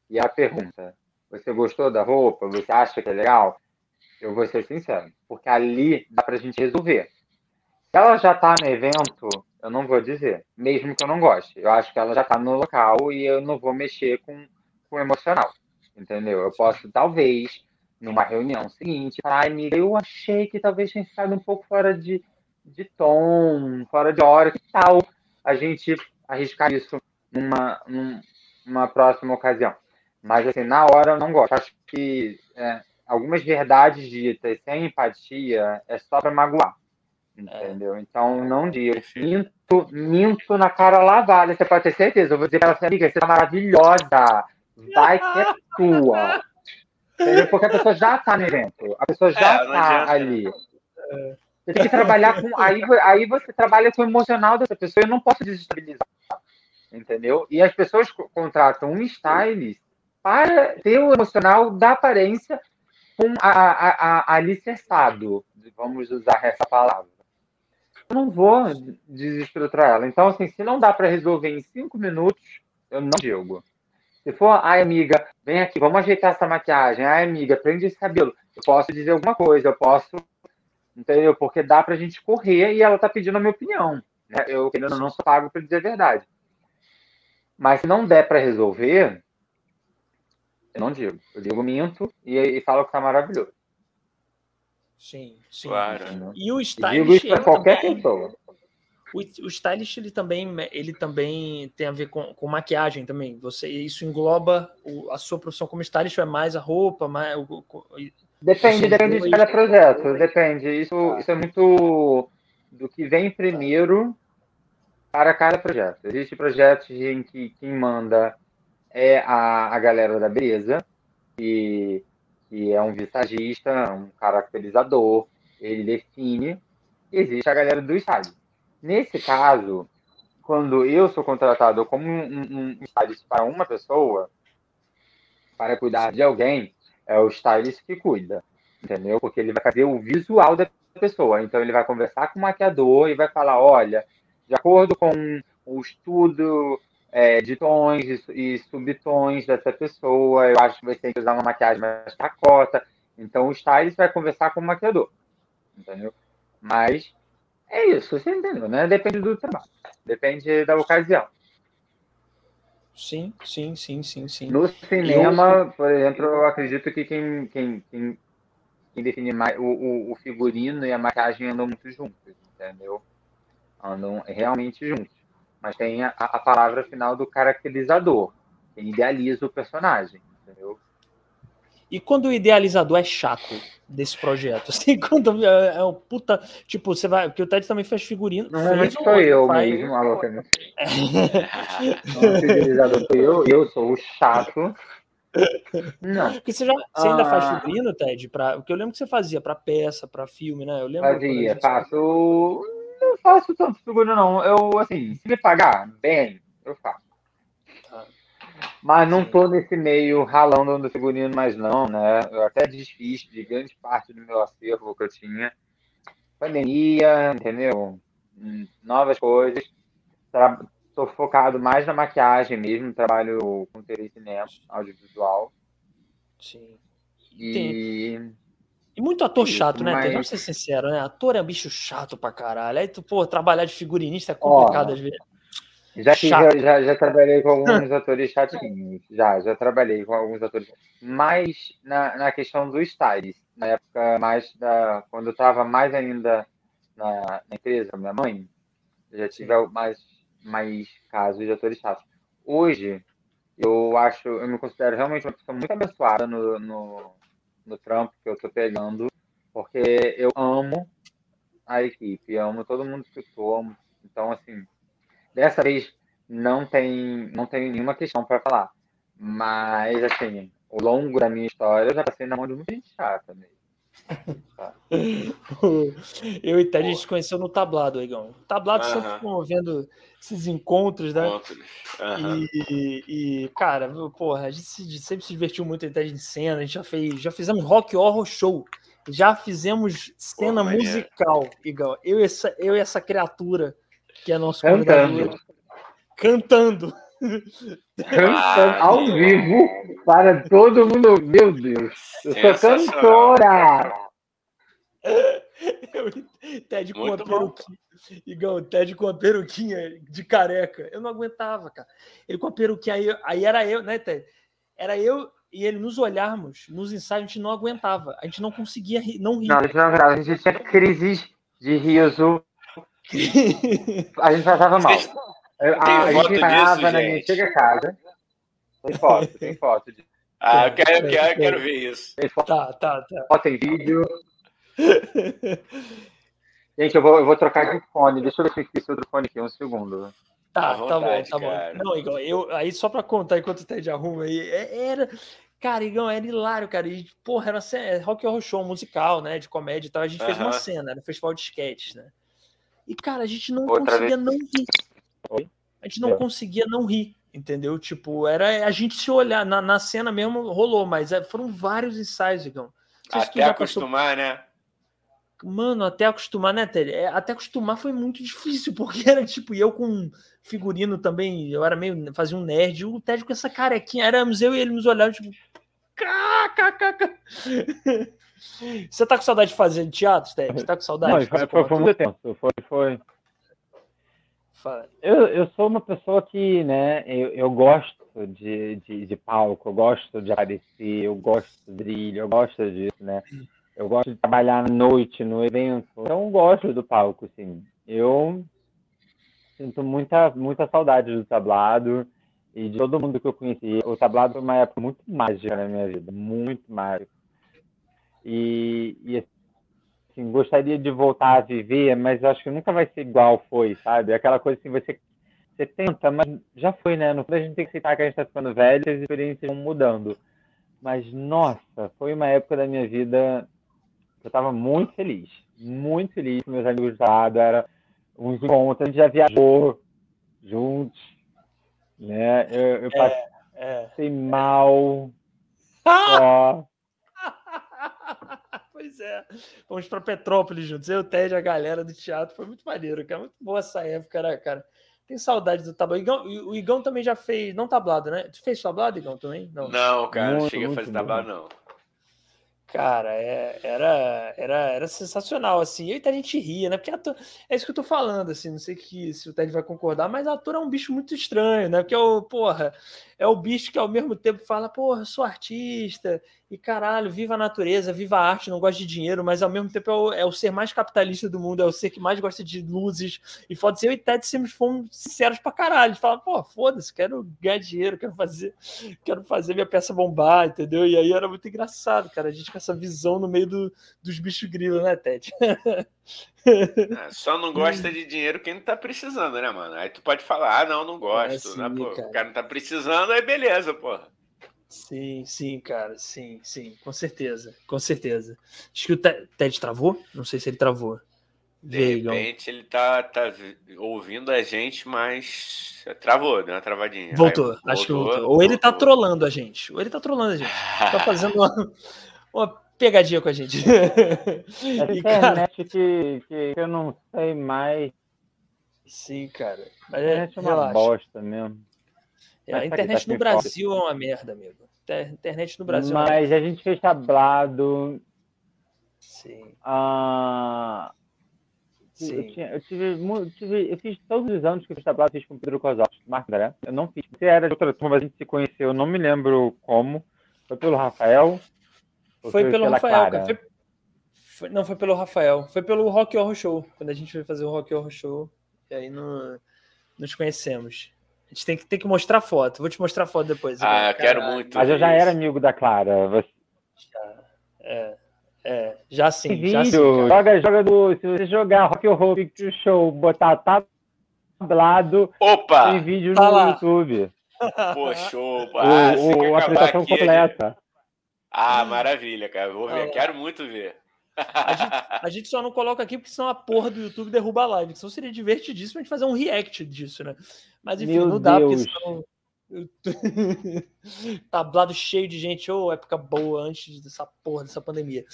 e a pergunta: você gostou da roupa? Você acha que é legal? Eu vou ser sincero, porque ali dá pra gente resolver. Se ela já tá no evento, eu não vou dizer, mesmo que eu não goste. Eu acho que ela já tá no local e eu não vou mexer com, com o emocional, entendeu? Eu posso, talvez, numa reunião seguinte, falar, amiga, eu achei que talvez tenha ficado um pouco fora de, de tom, fora de hora, que tal a gente arriscar isso numa, numa próxima ocasião? Mas, assim, na hora eu não gosto. Acho que é, algumas verdades ditas sem empatia é só para magoar. Entendeu? Então, não digo. Minto, minto na cara lavada, você pode ter certeza. Eu vou dizer para ela assim, amiga, você tá maravilhosa. Vai que é tua. Entendeu? Porque a pessoa já tá no evento. A pessoa já é, tá ali. Você tem que trabalhar com. Aí, aí você trabalha com o emocional dessa pessoa. Eu não posso desestabilizar. Entendeu? E as pessoas contratam um stylist para ter o emocional da aparência com a, a, a, alicerçado, vamos usar essa palavra. Eu não vou desestruturar ela. Então, assim, se não dá para resolver em cinco minutos, eu não digo. Se for, ai, amiga, vem aqui, vamos ajeitar essa maquiagem. Ai, amiga, prende esse cabelo. Eu posso dizer alguma coisa, eu posso. Entendeu? Porque dá pra gente correr e ela tá pedindo a minha opinião. Né? Eu, querendo não, sou pago para dizer a verdade. Mas se não der para resolver, eu não digo. Eu digo minto e, e falo que tá maravilhoso. Sim, sim. Claro. E o stylist. digo isso para qualquer também, pessoa. O, o stylist ele também, ele também tem a ver com, com maquiagem também. Você, isso engloba o, a sua profissão como stylist, é mais a roupa, mais. O, depende, depende de cada projeto. Depende. Isso, isso é muito do que vem primeiro para cada projeto. Existem projetos em que quem manda é a, a galera da beleza, que, que é um visagista, um caracterizador, ele define. Existe a galera do style. Nesse caso, quando eu sou contratado como um, um, um para uma pessoa, para cuidar de alguém, é o stylist que cuida, entendeu? Porque ele vai fazer o visual da pessoa. Então, ele vai conversar com o maquiador e vai falar: olha, de acordo com o estudo é, de tons e, subtons dessa pessoa. Eu acho que você tem que usar uma maquiagem mais tacota. Então, o stylist vai conversar com o maquiador. Entendeu? Mas é isso, você entendeu, né? Depende do trabalho. Depende da ocasião. Sim, sim, sim, sim, sim. No cinema, eu... por exemplo, eu acredito que quem, quem, quem, quem define mais o, o, o, figurino e a maquiagem andam muito juntos, entendeu? Andam realmente juntos mas tem a, a palavra final do caracterizador, quem idealiza o personagem? E quando o idealizador é chato desse projeto? Assim, quando é, é um puta. Tipo, você vai. Porque o Ted também faz figurino. Normalmente sou eu faz... mesmo, alô, Não, o idealizador sou eu, eu sou o chato. Não. Porque você, já, você ainda faz ah. figurino, Ted? Pra, porque eu lembro que você fazia para peça, para filme, né? Eu lembro. Fazia, faço não faço tanto figurino, não. Eu, assim, se me pagar, bem, eu faço. Mas não tô nesse meio ralando no figurino mais não, né? Eu até desfiz de grande parte do meu acervo que eu tinha. Pandemia, entendeu? Hum, novas coisas. sou focado mais na maquiagem mesmo, trabalho com cinema, audiovisual. Sim. E. E muito ator chato, né? Mas... Vamos ser sincero, né? Ator é um bicho chato pra caralho. Aí tu, pô, trabalhar de figurinista é complicado às vezes. Já, já, já, já, trabalhei com alguns atores chatinhos. Já, já trabalhei com alguns atores. Mas na, na questão do styles, na época mais da. Quando eu estava mais ainda na, na empresa, minha mãe, já tive Sim. mais mais casos de atores chatos. Hoje, eu acho, eu me considero realmente uma pessoa muito abençoada no, no, no trampo que eu estou pegando, porque eu amo a equipe, amo todo mundo que eu amo. Então, assim, dessa vez não tem, não tem nenhuma questão para falar. Mas, assim, ao longo da minha história, eu já passei na mão de muita gente chata mesmo. eu e Ted a gente se conheceu no tablado, Igão. Tablado uh -huh. sempre promovendo esses encontros, né? Encontros. Uh -huh. e, e, cara, porra, a gente sempre se divertiu muito em Ted em cena. A gente já fez, já fizemos rock horror show. Já fizemos cena Pô, musical, Igão. Eu e, essa, eu e essa criatura que é nosso cantando. Cantando. Cantando ao vivo para todo mundo. Meu Deus, eu sou cantora. Ted com a peruquinha. Igão, Ted com a peruquinha de careca. Eu não aguentava, cara. Ele com a peruquinha, aí, aí era eu, né, Ted? Era eu e ele nos olharmos, nos ensaios, a gente não aguentava. A gente não conseguia rir, não rir. Não, a gente não aguentava. A gente tinha crises de riso. A gente passava mal. Eu, a, a gente parava na minha chega casa. Tem foto, tem foto. De... Ah, eu quero, eu quero, eu quero ver isso. Tem foto, tá, tá, tá. Foto em vídeo. Gente, eu vou, eu vou trocar de fone. Deixa eu ver se eu esqueci outro fone aqui, um segundo. Tá, vontade, tá bom, tá bom. Não, Igor, eu, aí só pra contar enquanto o Ted arruma aí, é, era. Cara, Igor, era hilário, cara. E, porra, era cena, rock horror show musical, né? De comédia e tal. A gente uh -huh. fez uma cena, era um festival de sketches, né? E, cara, a gente não Outra conseguia vez. não rir. Oi? A gente não é. conseguia não rir, entendeu? Tipo, era a gente se olhar. Na, na cena mesmo rolou, mas é, foram vários ensaios, Igor. Até acostumar, passou... né? Mano, até acostumar, né, Ted? É, até acostumar foi muito difícil, porque era tipo, eu com figurino também, eu era meio, fazia um nerd, o Ted com essa carequinha, éramos eu e ele nos olhando, tipo, Você tá com saudade de fazer teatro, Ted? Você tá com saudade? Não, foi, foi, foi muito tempo, foi, foi... Eu, eu sou uma pessoa que, né, eu, eu gosto de, de, de palco, eu gosto de aparecer, eu gosto de brilho, eu gosto disso, né? Eu gosto de trabalhar à noite no evento. Então, eu gosto do palco, assim. Eu sinto muita, muita saudade do tablado e de todo mundo que eu conheci. O tablado foi uma época muito mágica na minha vida, muito mágica. E, e assim, gostaria de voltar a viver, mas acho que nunca vai ser igual foi, sabe? Aquela coisa assim, você, você tenta, mas já foi, né? No fundo, a gente tem que aceitar que a gente está ficando velho e as experiências vão mudando. Mas, nossa, foi uma época da minha vida eu estava muito feliz, muito feliz com meus amigos do lado, era uns encontros, a gente já viajou juntos, né? Eu, eu é, passei é, mal. Só. Pois é. Fomos para Petrópolis juntos, eu, o Ted, a galera do teatro, foi muito maneiro, cara, muito boa essa época, né, cara? Tem saudade do tablado. Igão, o Igão também já fez, não tablado, né? Tu fez tablado, Igão, também? Não, não cara, não cheguei a fazer tablado, não. Cara, é, era, era, era sensacional, assim. E a gente ria, né? Porque ator, é isso que eu tô falando, assim. Não sei que, se o Ted vai concordar, mas ator é um bicho muito estranho, né? Porque é o, porra, é o bicho que ao mesmo tempo fala, porra, eu sou artista, e caralho, viva a natureza, viva a arte, não gosta de dinheiro, mas ao mesmo tempo é o, é o, ser mais capitalista do mundo, é o ser que mais gosta de luzes. E foda ser eu e Ted sempre fomos sinceros pra caralho. Fala, pô, foda-se, quero ganhar dinheiro, quero fazer, quero fazer minha peça bombar, entendeu? E aí era muito engraçado, cara, a gente com essa visão no meio do, dos bichos grilos, né, Ted? É, só não gosta de dinheiro quem não tá precisando, né, mano? Aí tu pode falar, ah, não, não gosto, é assim, né, pô? Cara. O cara não tá precisando, aí beleza, porra. Sim, sim, cara, sim, sim, com certeza, com certeza. Acho que o Ted travou, não sei se ele travou. De repente ele tá, tá ouvindo a gente, mas travou, deu uma travadinha. Voltou, Aí, acho voltou, que voltou. Ou ele tá trolando a gente, ou ele tá trolando a gente. tá fazendo uma, uma pegadinha com a gente. É e, internet cara... que, que eu não sei mais Sim, cara. Mas a internet é uma relaxa. bosta mesmo. É, a internet tá no Brasil é uma merda, amigo. Internet no Brasil. Mas é a gente fez tablado. Sim. Ah, Sim. Eu, tinha, eu, tive, eu, tive, eu fiz todos os anos que eu fiz tablado, fiz com o Pedro Kozowski, Marco André. Eu não fiz. Você era de outra turma, a gente se conheceu, eu não me lembro como. Foi pelo Rafael? Foi, foi pelo Rafael, cara. Foi, foi, não, foi pelo Rafael. Foi pelo Rock Horror Show. Quando a gente foi fazer o Rock Horror Show. E aí no, nos conhecemos. A gente tem que, tem que mostrar foto. Vou te mostrar foto depois. Ah, eu quero muito. Mas eu já era amigo da Clara. Você... Já, é. É, já sim. Vídeo, já sim, joga, joga do. Se você jogar Rock Horror Picture Show, botar tablado, Opa! tem vídeo tá no lá. YouTube. Pô, show. Ah, o, o, a apresentação aqui, completa. Gente... Ah, maravilha, cara. Vou ver. Quero muito ver. A gente, a gente, só não coloca aqui porque senão a porra do YouTube derruba a live. Senão seria divertidíssimo a gente fazer um react disso, né? Mas enfim, Meu não dá, Deus. porque senão. Tablado cheio de gente, ô, oh, época boa antes dessa porra, dessa pandemia.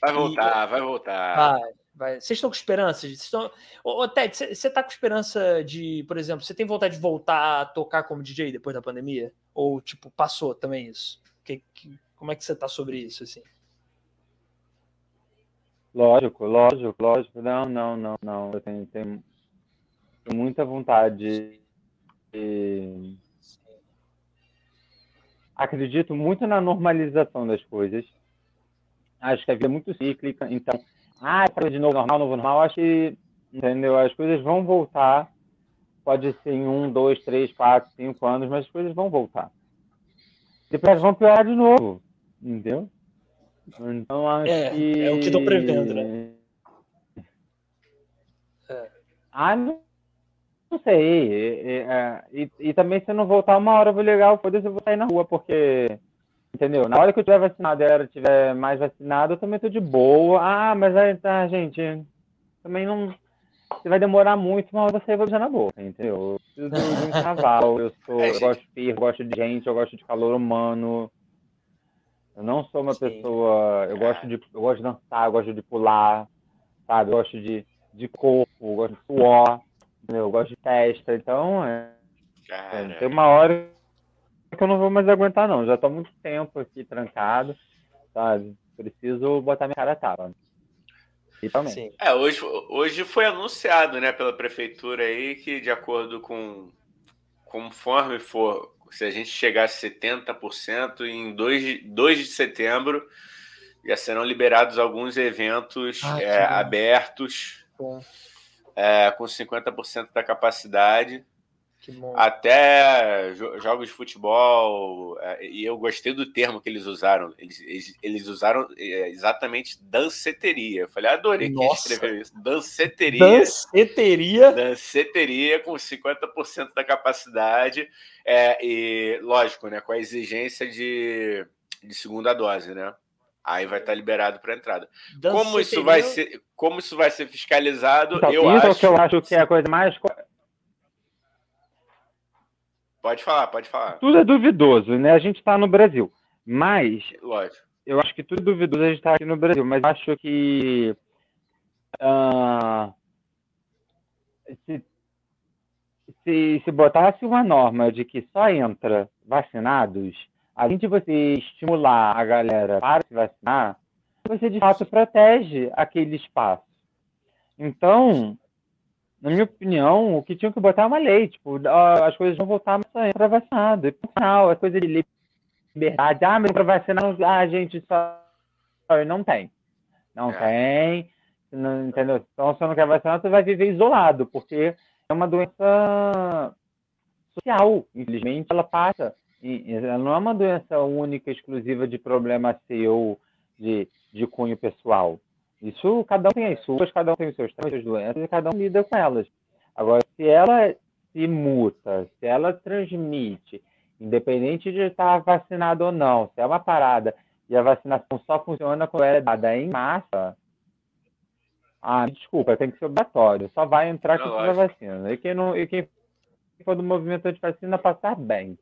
Vai voltar, e, vai voltar. Vai, vai. Vocês estão com esperança? Vocês estão... Ô, ô Ted, você tá com esperança de, por exemplo, você tem vontade de voltar a tocar como DJ depois da pandemia? Ou, tipo, passou também isso? Que, que, como é que você tá sobre isso, assim? Lógico, lógico, lógico. Não, não, não, não. Eu tenho, tenho muita vontade de acredito muito na normalização das coisas. Acho que a vida é muito cíclica, então, ah, para de novo normal, novo normal, acho que, entendeu? As coisas vão voltar. Pode ser em um, dois, três, quatro, cinco anos, mas as coisas vão voltar. Depois vão piorar de novo, entendeu? Então acho é, que. É o que estou prevendo, né? É. Ah, não não sei. E, é, e, e, também se não voltar uma hora eu vou ligar o foda-se, eu vou sair na rua, porque. Entendeu? Na hora que eu tiver vacinado e a galera tiver mais vacinada, eu também tô de boa. Ah, mas aí tá, gente. Também não. Você vai demorar muito, uma hora você vai beijar na boca, entendeu? Eu preciso de um carnaval, eu, sou, é, eu gosto de firma, eu gosto de gente, eu gosto de calor humano. Eu não sou uma Sim. pessoa. Eu gosto, de, eu gosto de dançar, eu gosto de pular, sabe? Eu gosto de, de corpo, eu gosto de suor. Eu gosto de testa, então é, é, tem uma hora que eu não vou mais aguentar, não. Já tô há muito tempo aqui trancado, sabe? Preciso botar minha cara a tapa. Sim. É, hoje, hoje foi anunciado né, pela prefeitura aí que, de acordo com conforme for, se a gente chegar a 70%, em 2 de, 2 de setembro já serão liberados alguns eventos ah, é, abertos. É, com 50% da capacidade. Até jogos de futebol, é, e eu gostei do termo que eles usaram. Eles, eles, eles usaram é, exatamente danceteria. Eu falei, adorei Nossa. quem escreveu isso. Danceteria. Danceteria. Danceteria com 50% da capacidade. É, e, lógico, né, com a exigência de, de segunda dose, né? Aí vai estar liberado para entrada. como isso vai ser, como isso vai ser fiscalizado? Então, eu isso acho. É o que eu acho que é a coisa mais. Pode falar, pode falar. Tudo é duvidoso, né? A gente está no Brasil, mas lógico. Eu acho que tudo é duvidoso a gente está aqui no Brasil, mas acho que uh, se, se, se botasse uma norma de que só entra vacinados além de você estimular a galera para se vacinar, você de fato protege aquele espaço. Então, na minha opinião, o que tinha que botar é uma lei, tipo, as coisas vão voltar para vacinado. E final, a coisa de liberdade, ah, mas para vacinar, ah, gente, só não tem. Não é. tem, não, entendeu? Então, se você não quer vacinar, você vai viver isolado, porque é uma doença social, infelizmente, ela passa ela não é uma doença única, exclusiva de problema seu, de, de cunho pessoal. Isso, cada um tem as suas, cada um tem os seus suas doenças e cada um lida com elas. Agora, se ela se muta, se ela transmite, independente de estar vacinado ou não, se é uma parada e a vacinação só funciona quando ela é dada em massa, ah, desculpa, tem que ser obrigatório. Só vai entrar quem tiver vacina. E quem, não, e quem for do movimento anti-vacina passar bem.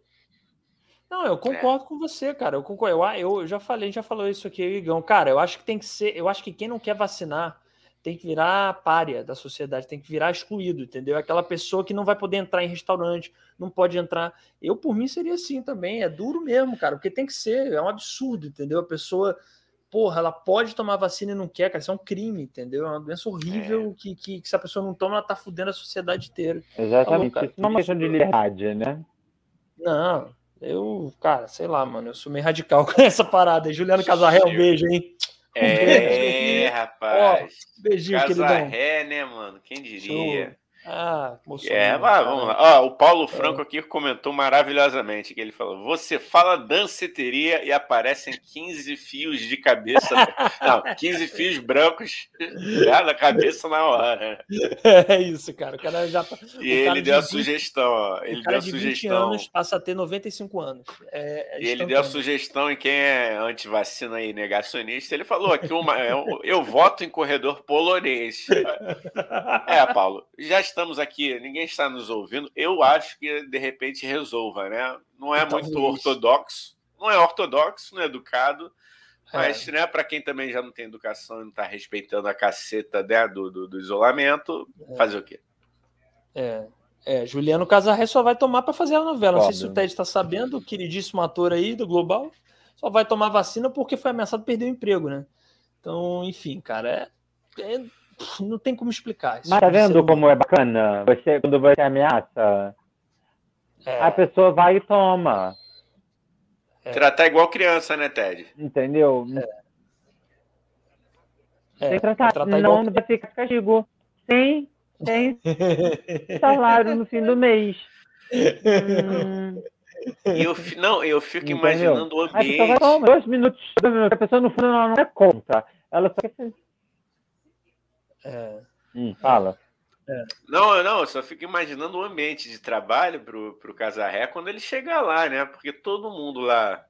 Não, eu é. concordo é. com você, cara. Eu concordo. Eu, eu já falei, já falou isso aqui, Igão. Cara, eu acho que tem que ser. Eu acho que quem não quer vacinar tem que virar párea da sociedade, tem que virar excluído, entendeu? Aquela pessoa que não vai poder entrar em restaurante, não pode entrar. Eu, por mim, seria assim também. É duro mesmo, cara, porque tem que ser, é um absurdo, entendeu? A pessoa, porra, ela pode tomar vacina e não quer, cara, isso é um crime, entendeu? É uma doença horrível é. que, que, que, se a pessoa não toma, ela tá fudendo a sociedade inteira. Exatamente. Tá isso não é uma questão de liberdade, né? Não, eu, cara, sei lá, mano, eu sou meio radical com essa parada. Juliano Casarré, um beijo, hein? É, rapaz. Ó, beijinho, Casarré, né, mano? Quem diria? Show. Ah, É, mas vamos lá. Ó, o Paulo é. Franco é. aqui comentou maravilhosamente que ele falou: você fala danceteria e aparecem 15 fios de cabeça. Não, 15 fios brancos na cabeça na hora. É isso, cara. O cara já tá, E ele deu a sugestão, ó. Ele deu a sugestão. anos passa a ter 95 anos. É, é e ele deu a sugestão em quem é antivacina e negacionista. Ele falou aqui uma. Eu, eu voto em corredor polonês. É, Paulo, já estamos aqui, ninguém está nos ouvindo, eu acho que de repente resolva, né? Não é muito ortodoxo, não é ortodoxo, não é educado, mas, é. né, para quem também já não tem educação e não está respeitando a caceta né, do, do, do isolamento, é. fazer o quê? É. É, Juliano Casarré só vai tomar para fazer a novela. Não sei se o Ted está sabendo, o queridíssimo ator aí do Global, só vai tomar vacina porque foi ameaçado perder o emprego, né? Então, enfim, cara, é, é não tem como explicar. Isso Mas tá vendo como é bacana? Você, quando você ameaça, é. a pessoa vai e toma. É. Tratar igual criança, né, Ted? Entendeu? É. Tem que tratar. tratar não, não vai ficar castigo. Tem, tem salário no fim do mês. hum. eu, não, eu fico Entendeu? imaginando o ambiente. A pessoa vai, dois minutos, dois minutos, a pessoa no fundo não é conta. Ela só quer é. Hum, fala. É. Não, não, eu só fico imaginando o ambiente de trabalho pro, pro Casarré quando ele chegar lá, né? Porque todo mundo lá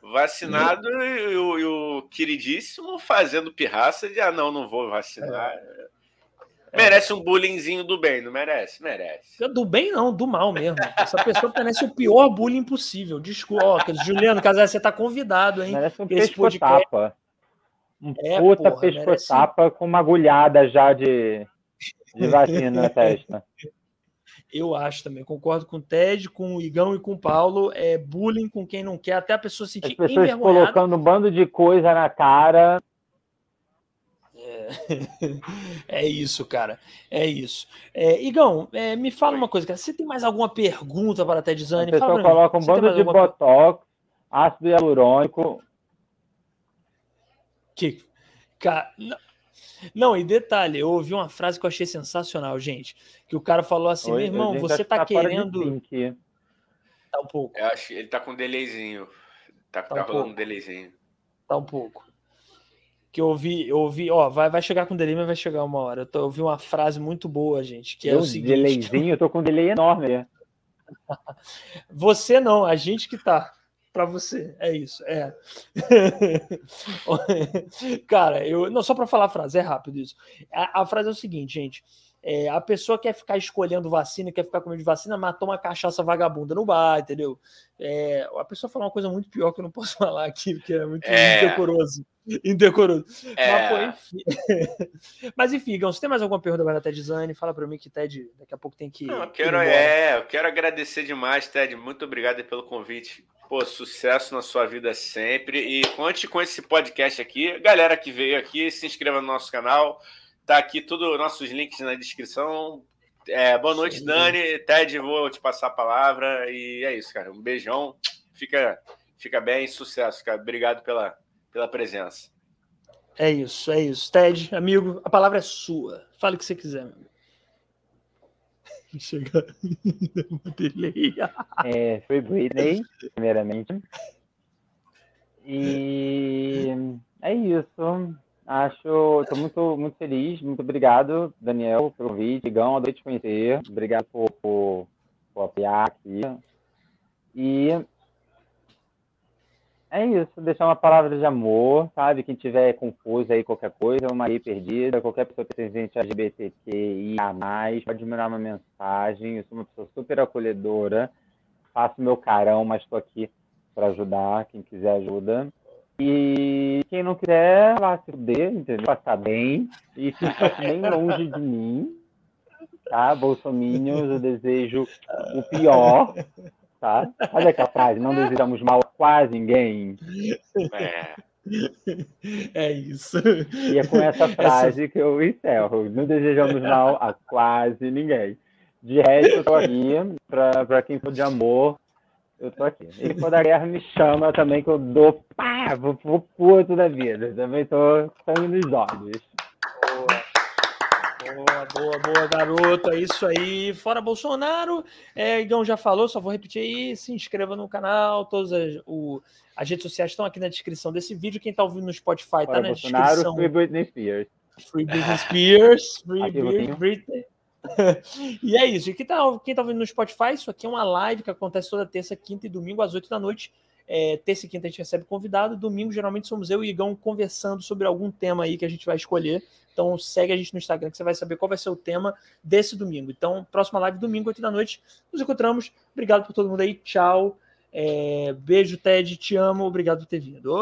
vacinado uhum. e, o, e, o, queridíssimo fazendo pirraça de ah, não, não vou vacinar. É. Merece um bullyingzinho do bem, não merece? Merece. Do bem, não, do mal mesmo. Essa pessoa merece o pior bullying possível. Desculpa, ó, Juliano Casarré, você tá convidado, hein? Merece um Esse podcast. Tapa um é, puta pesco-tapa merece... com uma agulhada já de, de vacina na testa. Eu acho também, concordo com o Ted, com o Igão e com o Paulo. É bullying com quem não quer, até a pessoa sentir As pessoas colocando um bando de coisa na cara. É, é isso, cara. É isso. É, Igão, é, me fala uma coisa, cara. Você tem mais alguma pergunta para a Ted Zani? A pessoa coloca um bando de botox, ácido hialurônico, que, cara, não, e detalhe, eu ouvi uma frase que eu achei sensacional, gente. Que o cara falou assim: Oi, meu irmão, você tá, tá querendo. Tá um pouco. Eu acho ele tá com um delayzinho. Tá, tá, tá um rolando pouco. um delayzinho. Tá um pouco. Que eu ouvi, eu ouvi, ó, vai, vai chegar com delay, mas vai chegar uma hora. Eu, tô, eu ouvi uma frase muito boa, gente, que é eu, o seguinte. Delayzinho, eu tô com um delay enorme. Você não, a gente que tá para você. É isso, é. Cara, eu não só para falar a frase, é rápido isso. A, a, frase é o seguinte, gente. É, a pessoa quer ficar escolhendo vacina, quer ficar comendo vacina, mas toma cachaça vagabunda no bar, entendeu? É, a pessoa falou uma coisa muito pior que eu não posso falar aqui, porque é muito é. indecoroso. Indecoroso. É. Mas, enfim. mas enfim, Gão, você tem mais alguma pergunta para Ted Zane? Fala para mim que Ted daqui a pouco tem que. Não, eu quero, é, eu quero agradecer demais, Ted. Muito obrigado pelo convite. Pô, sucesso na sua vida sempre. E conte com esse podcast aqui. Galera que veio aqui, se inscreva no nosso canal. Tá aqui todos nossos links na descrição. É, boa noite, Sim. Dani. Ted, vou te passar a palavra. E é isso, cara. Um beijão. Fica, fica bem. Sucesso, cara. Obrigado pela, pela presença. É isso, é isso. Ted, amigo, a palavra é sua. Fale o que você quiser, meu amigo. Chega. é, foi Britney, primeiramente. E é isso. Acho, estou muito, muito feliz. Muito obrigado, Daniel, pelo convite. Gão, adorei te conhecer. Obrigado por, por, por apoiar aqui. E é isso, deixar uma palavra de amor, sabe? Quem tiver confuso aí, qualquer coisa, uma aí perdida, qualquer pessoa seja gente LGBTQIA+, pode me uma mensagem. Eu sou uma pessoa super acolhedora, faço meu carão, mas estou aqui para ajudar, quem quiser ajuda. E quem não quiser, vá se fuder, entendeu? Passar bem. E fica bem longe de mim. Tá? Bolsominions, eu desejo o pior. Tá? Sabe aquela frase? Não desejamos mal a quase ninguém. É. É isso. E é com essa frase essa... que eu encerro. Não desejamos mal a quase ninguém. De resto, eu tô aqui para quem for de amor eu tô aqui. E quando a guerra me chama também, que eu dou pá, vou pro puto da vida. Também tô sangue nos olhos. Boa, boa, boa, garoto. É isso aí. Fora Bolsonaro. É, Igão já falou, só vou repetir aí. Se inscreva no canal. Todas as, o, as redes sociais estão aqui na descrição desse vídeo. Quem tá ouvindo no Spotify Fora tá na Bolsonaro, descrição. Free Britney Spears. Free Britney Spears. Free Britney. e é isso. E quem tá, quem tá ouvindo no Spotify, isso aqui é uma live que acontece toda terça, quinta e domingo, às 8 da noite. É, terça e quinta a gente recebe convidado. Domingo, geralmente, somos eu e Igão conversando sobre algum tema aí que a gente vai escolher. Então, segue a gente no Instagram que você vai saber qual vai ser o tema desse domingo. Então, próxima live, domingo, 8 da noite. Nos encontramos. Obrigado por todo mundo aí. Tchau. É, beijo, Ted. Te amo. Obrigado por ter vindo.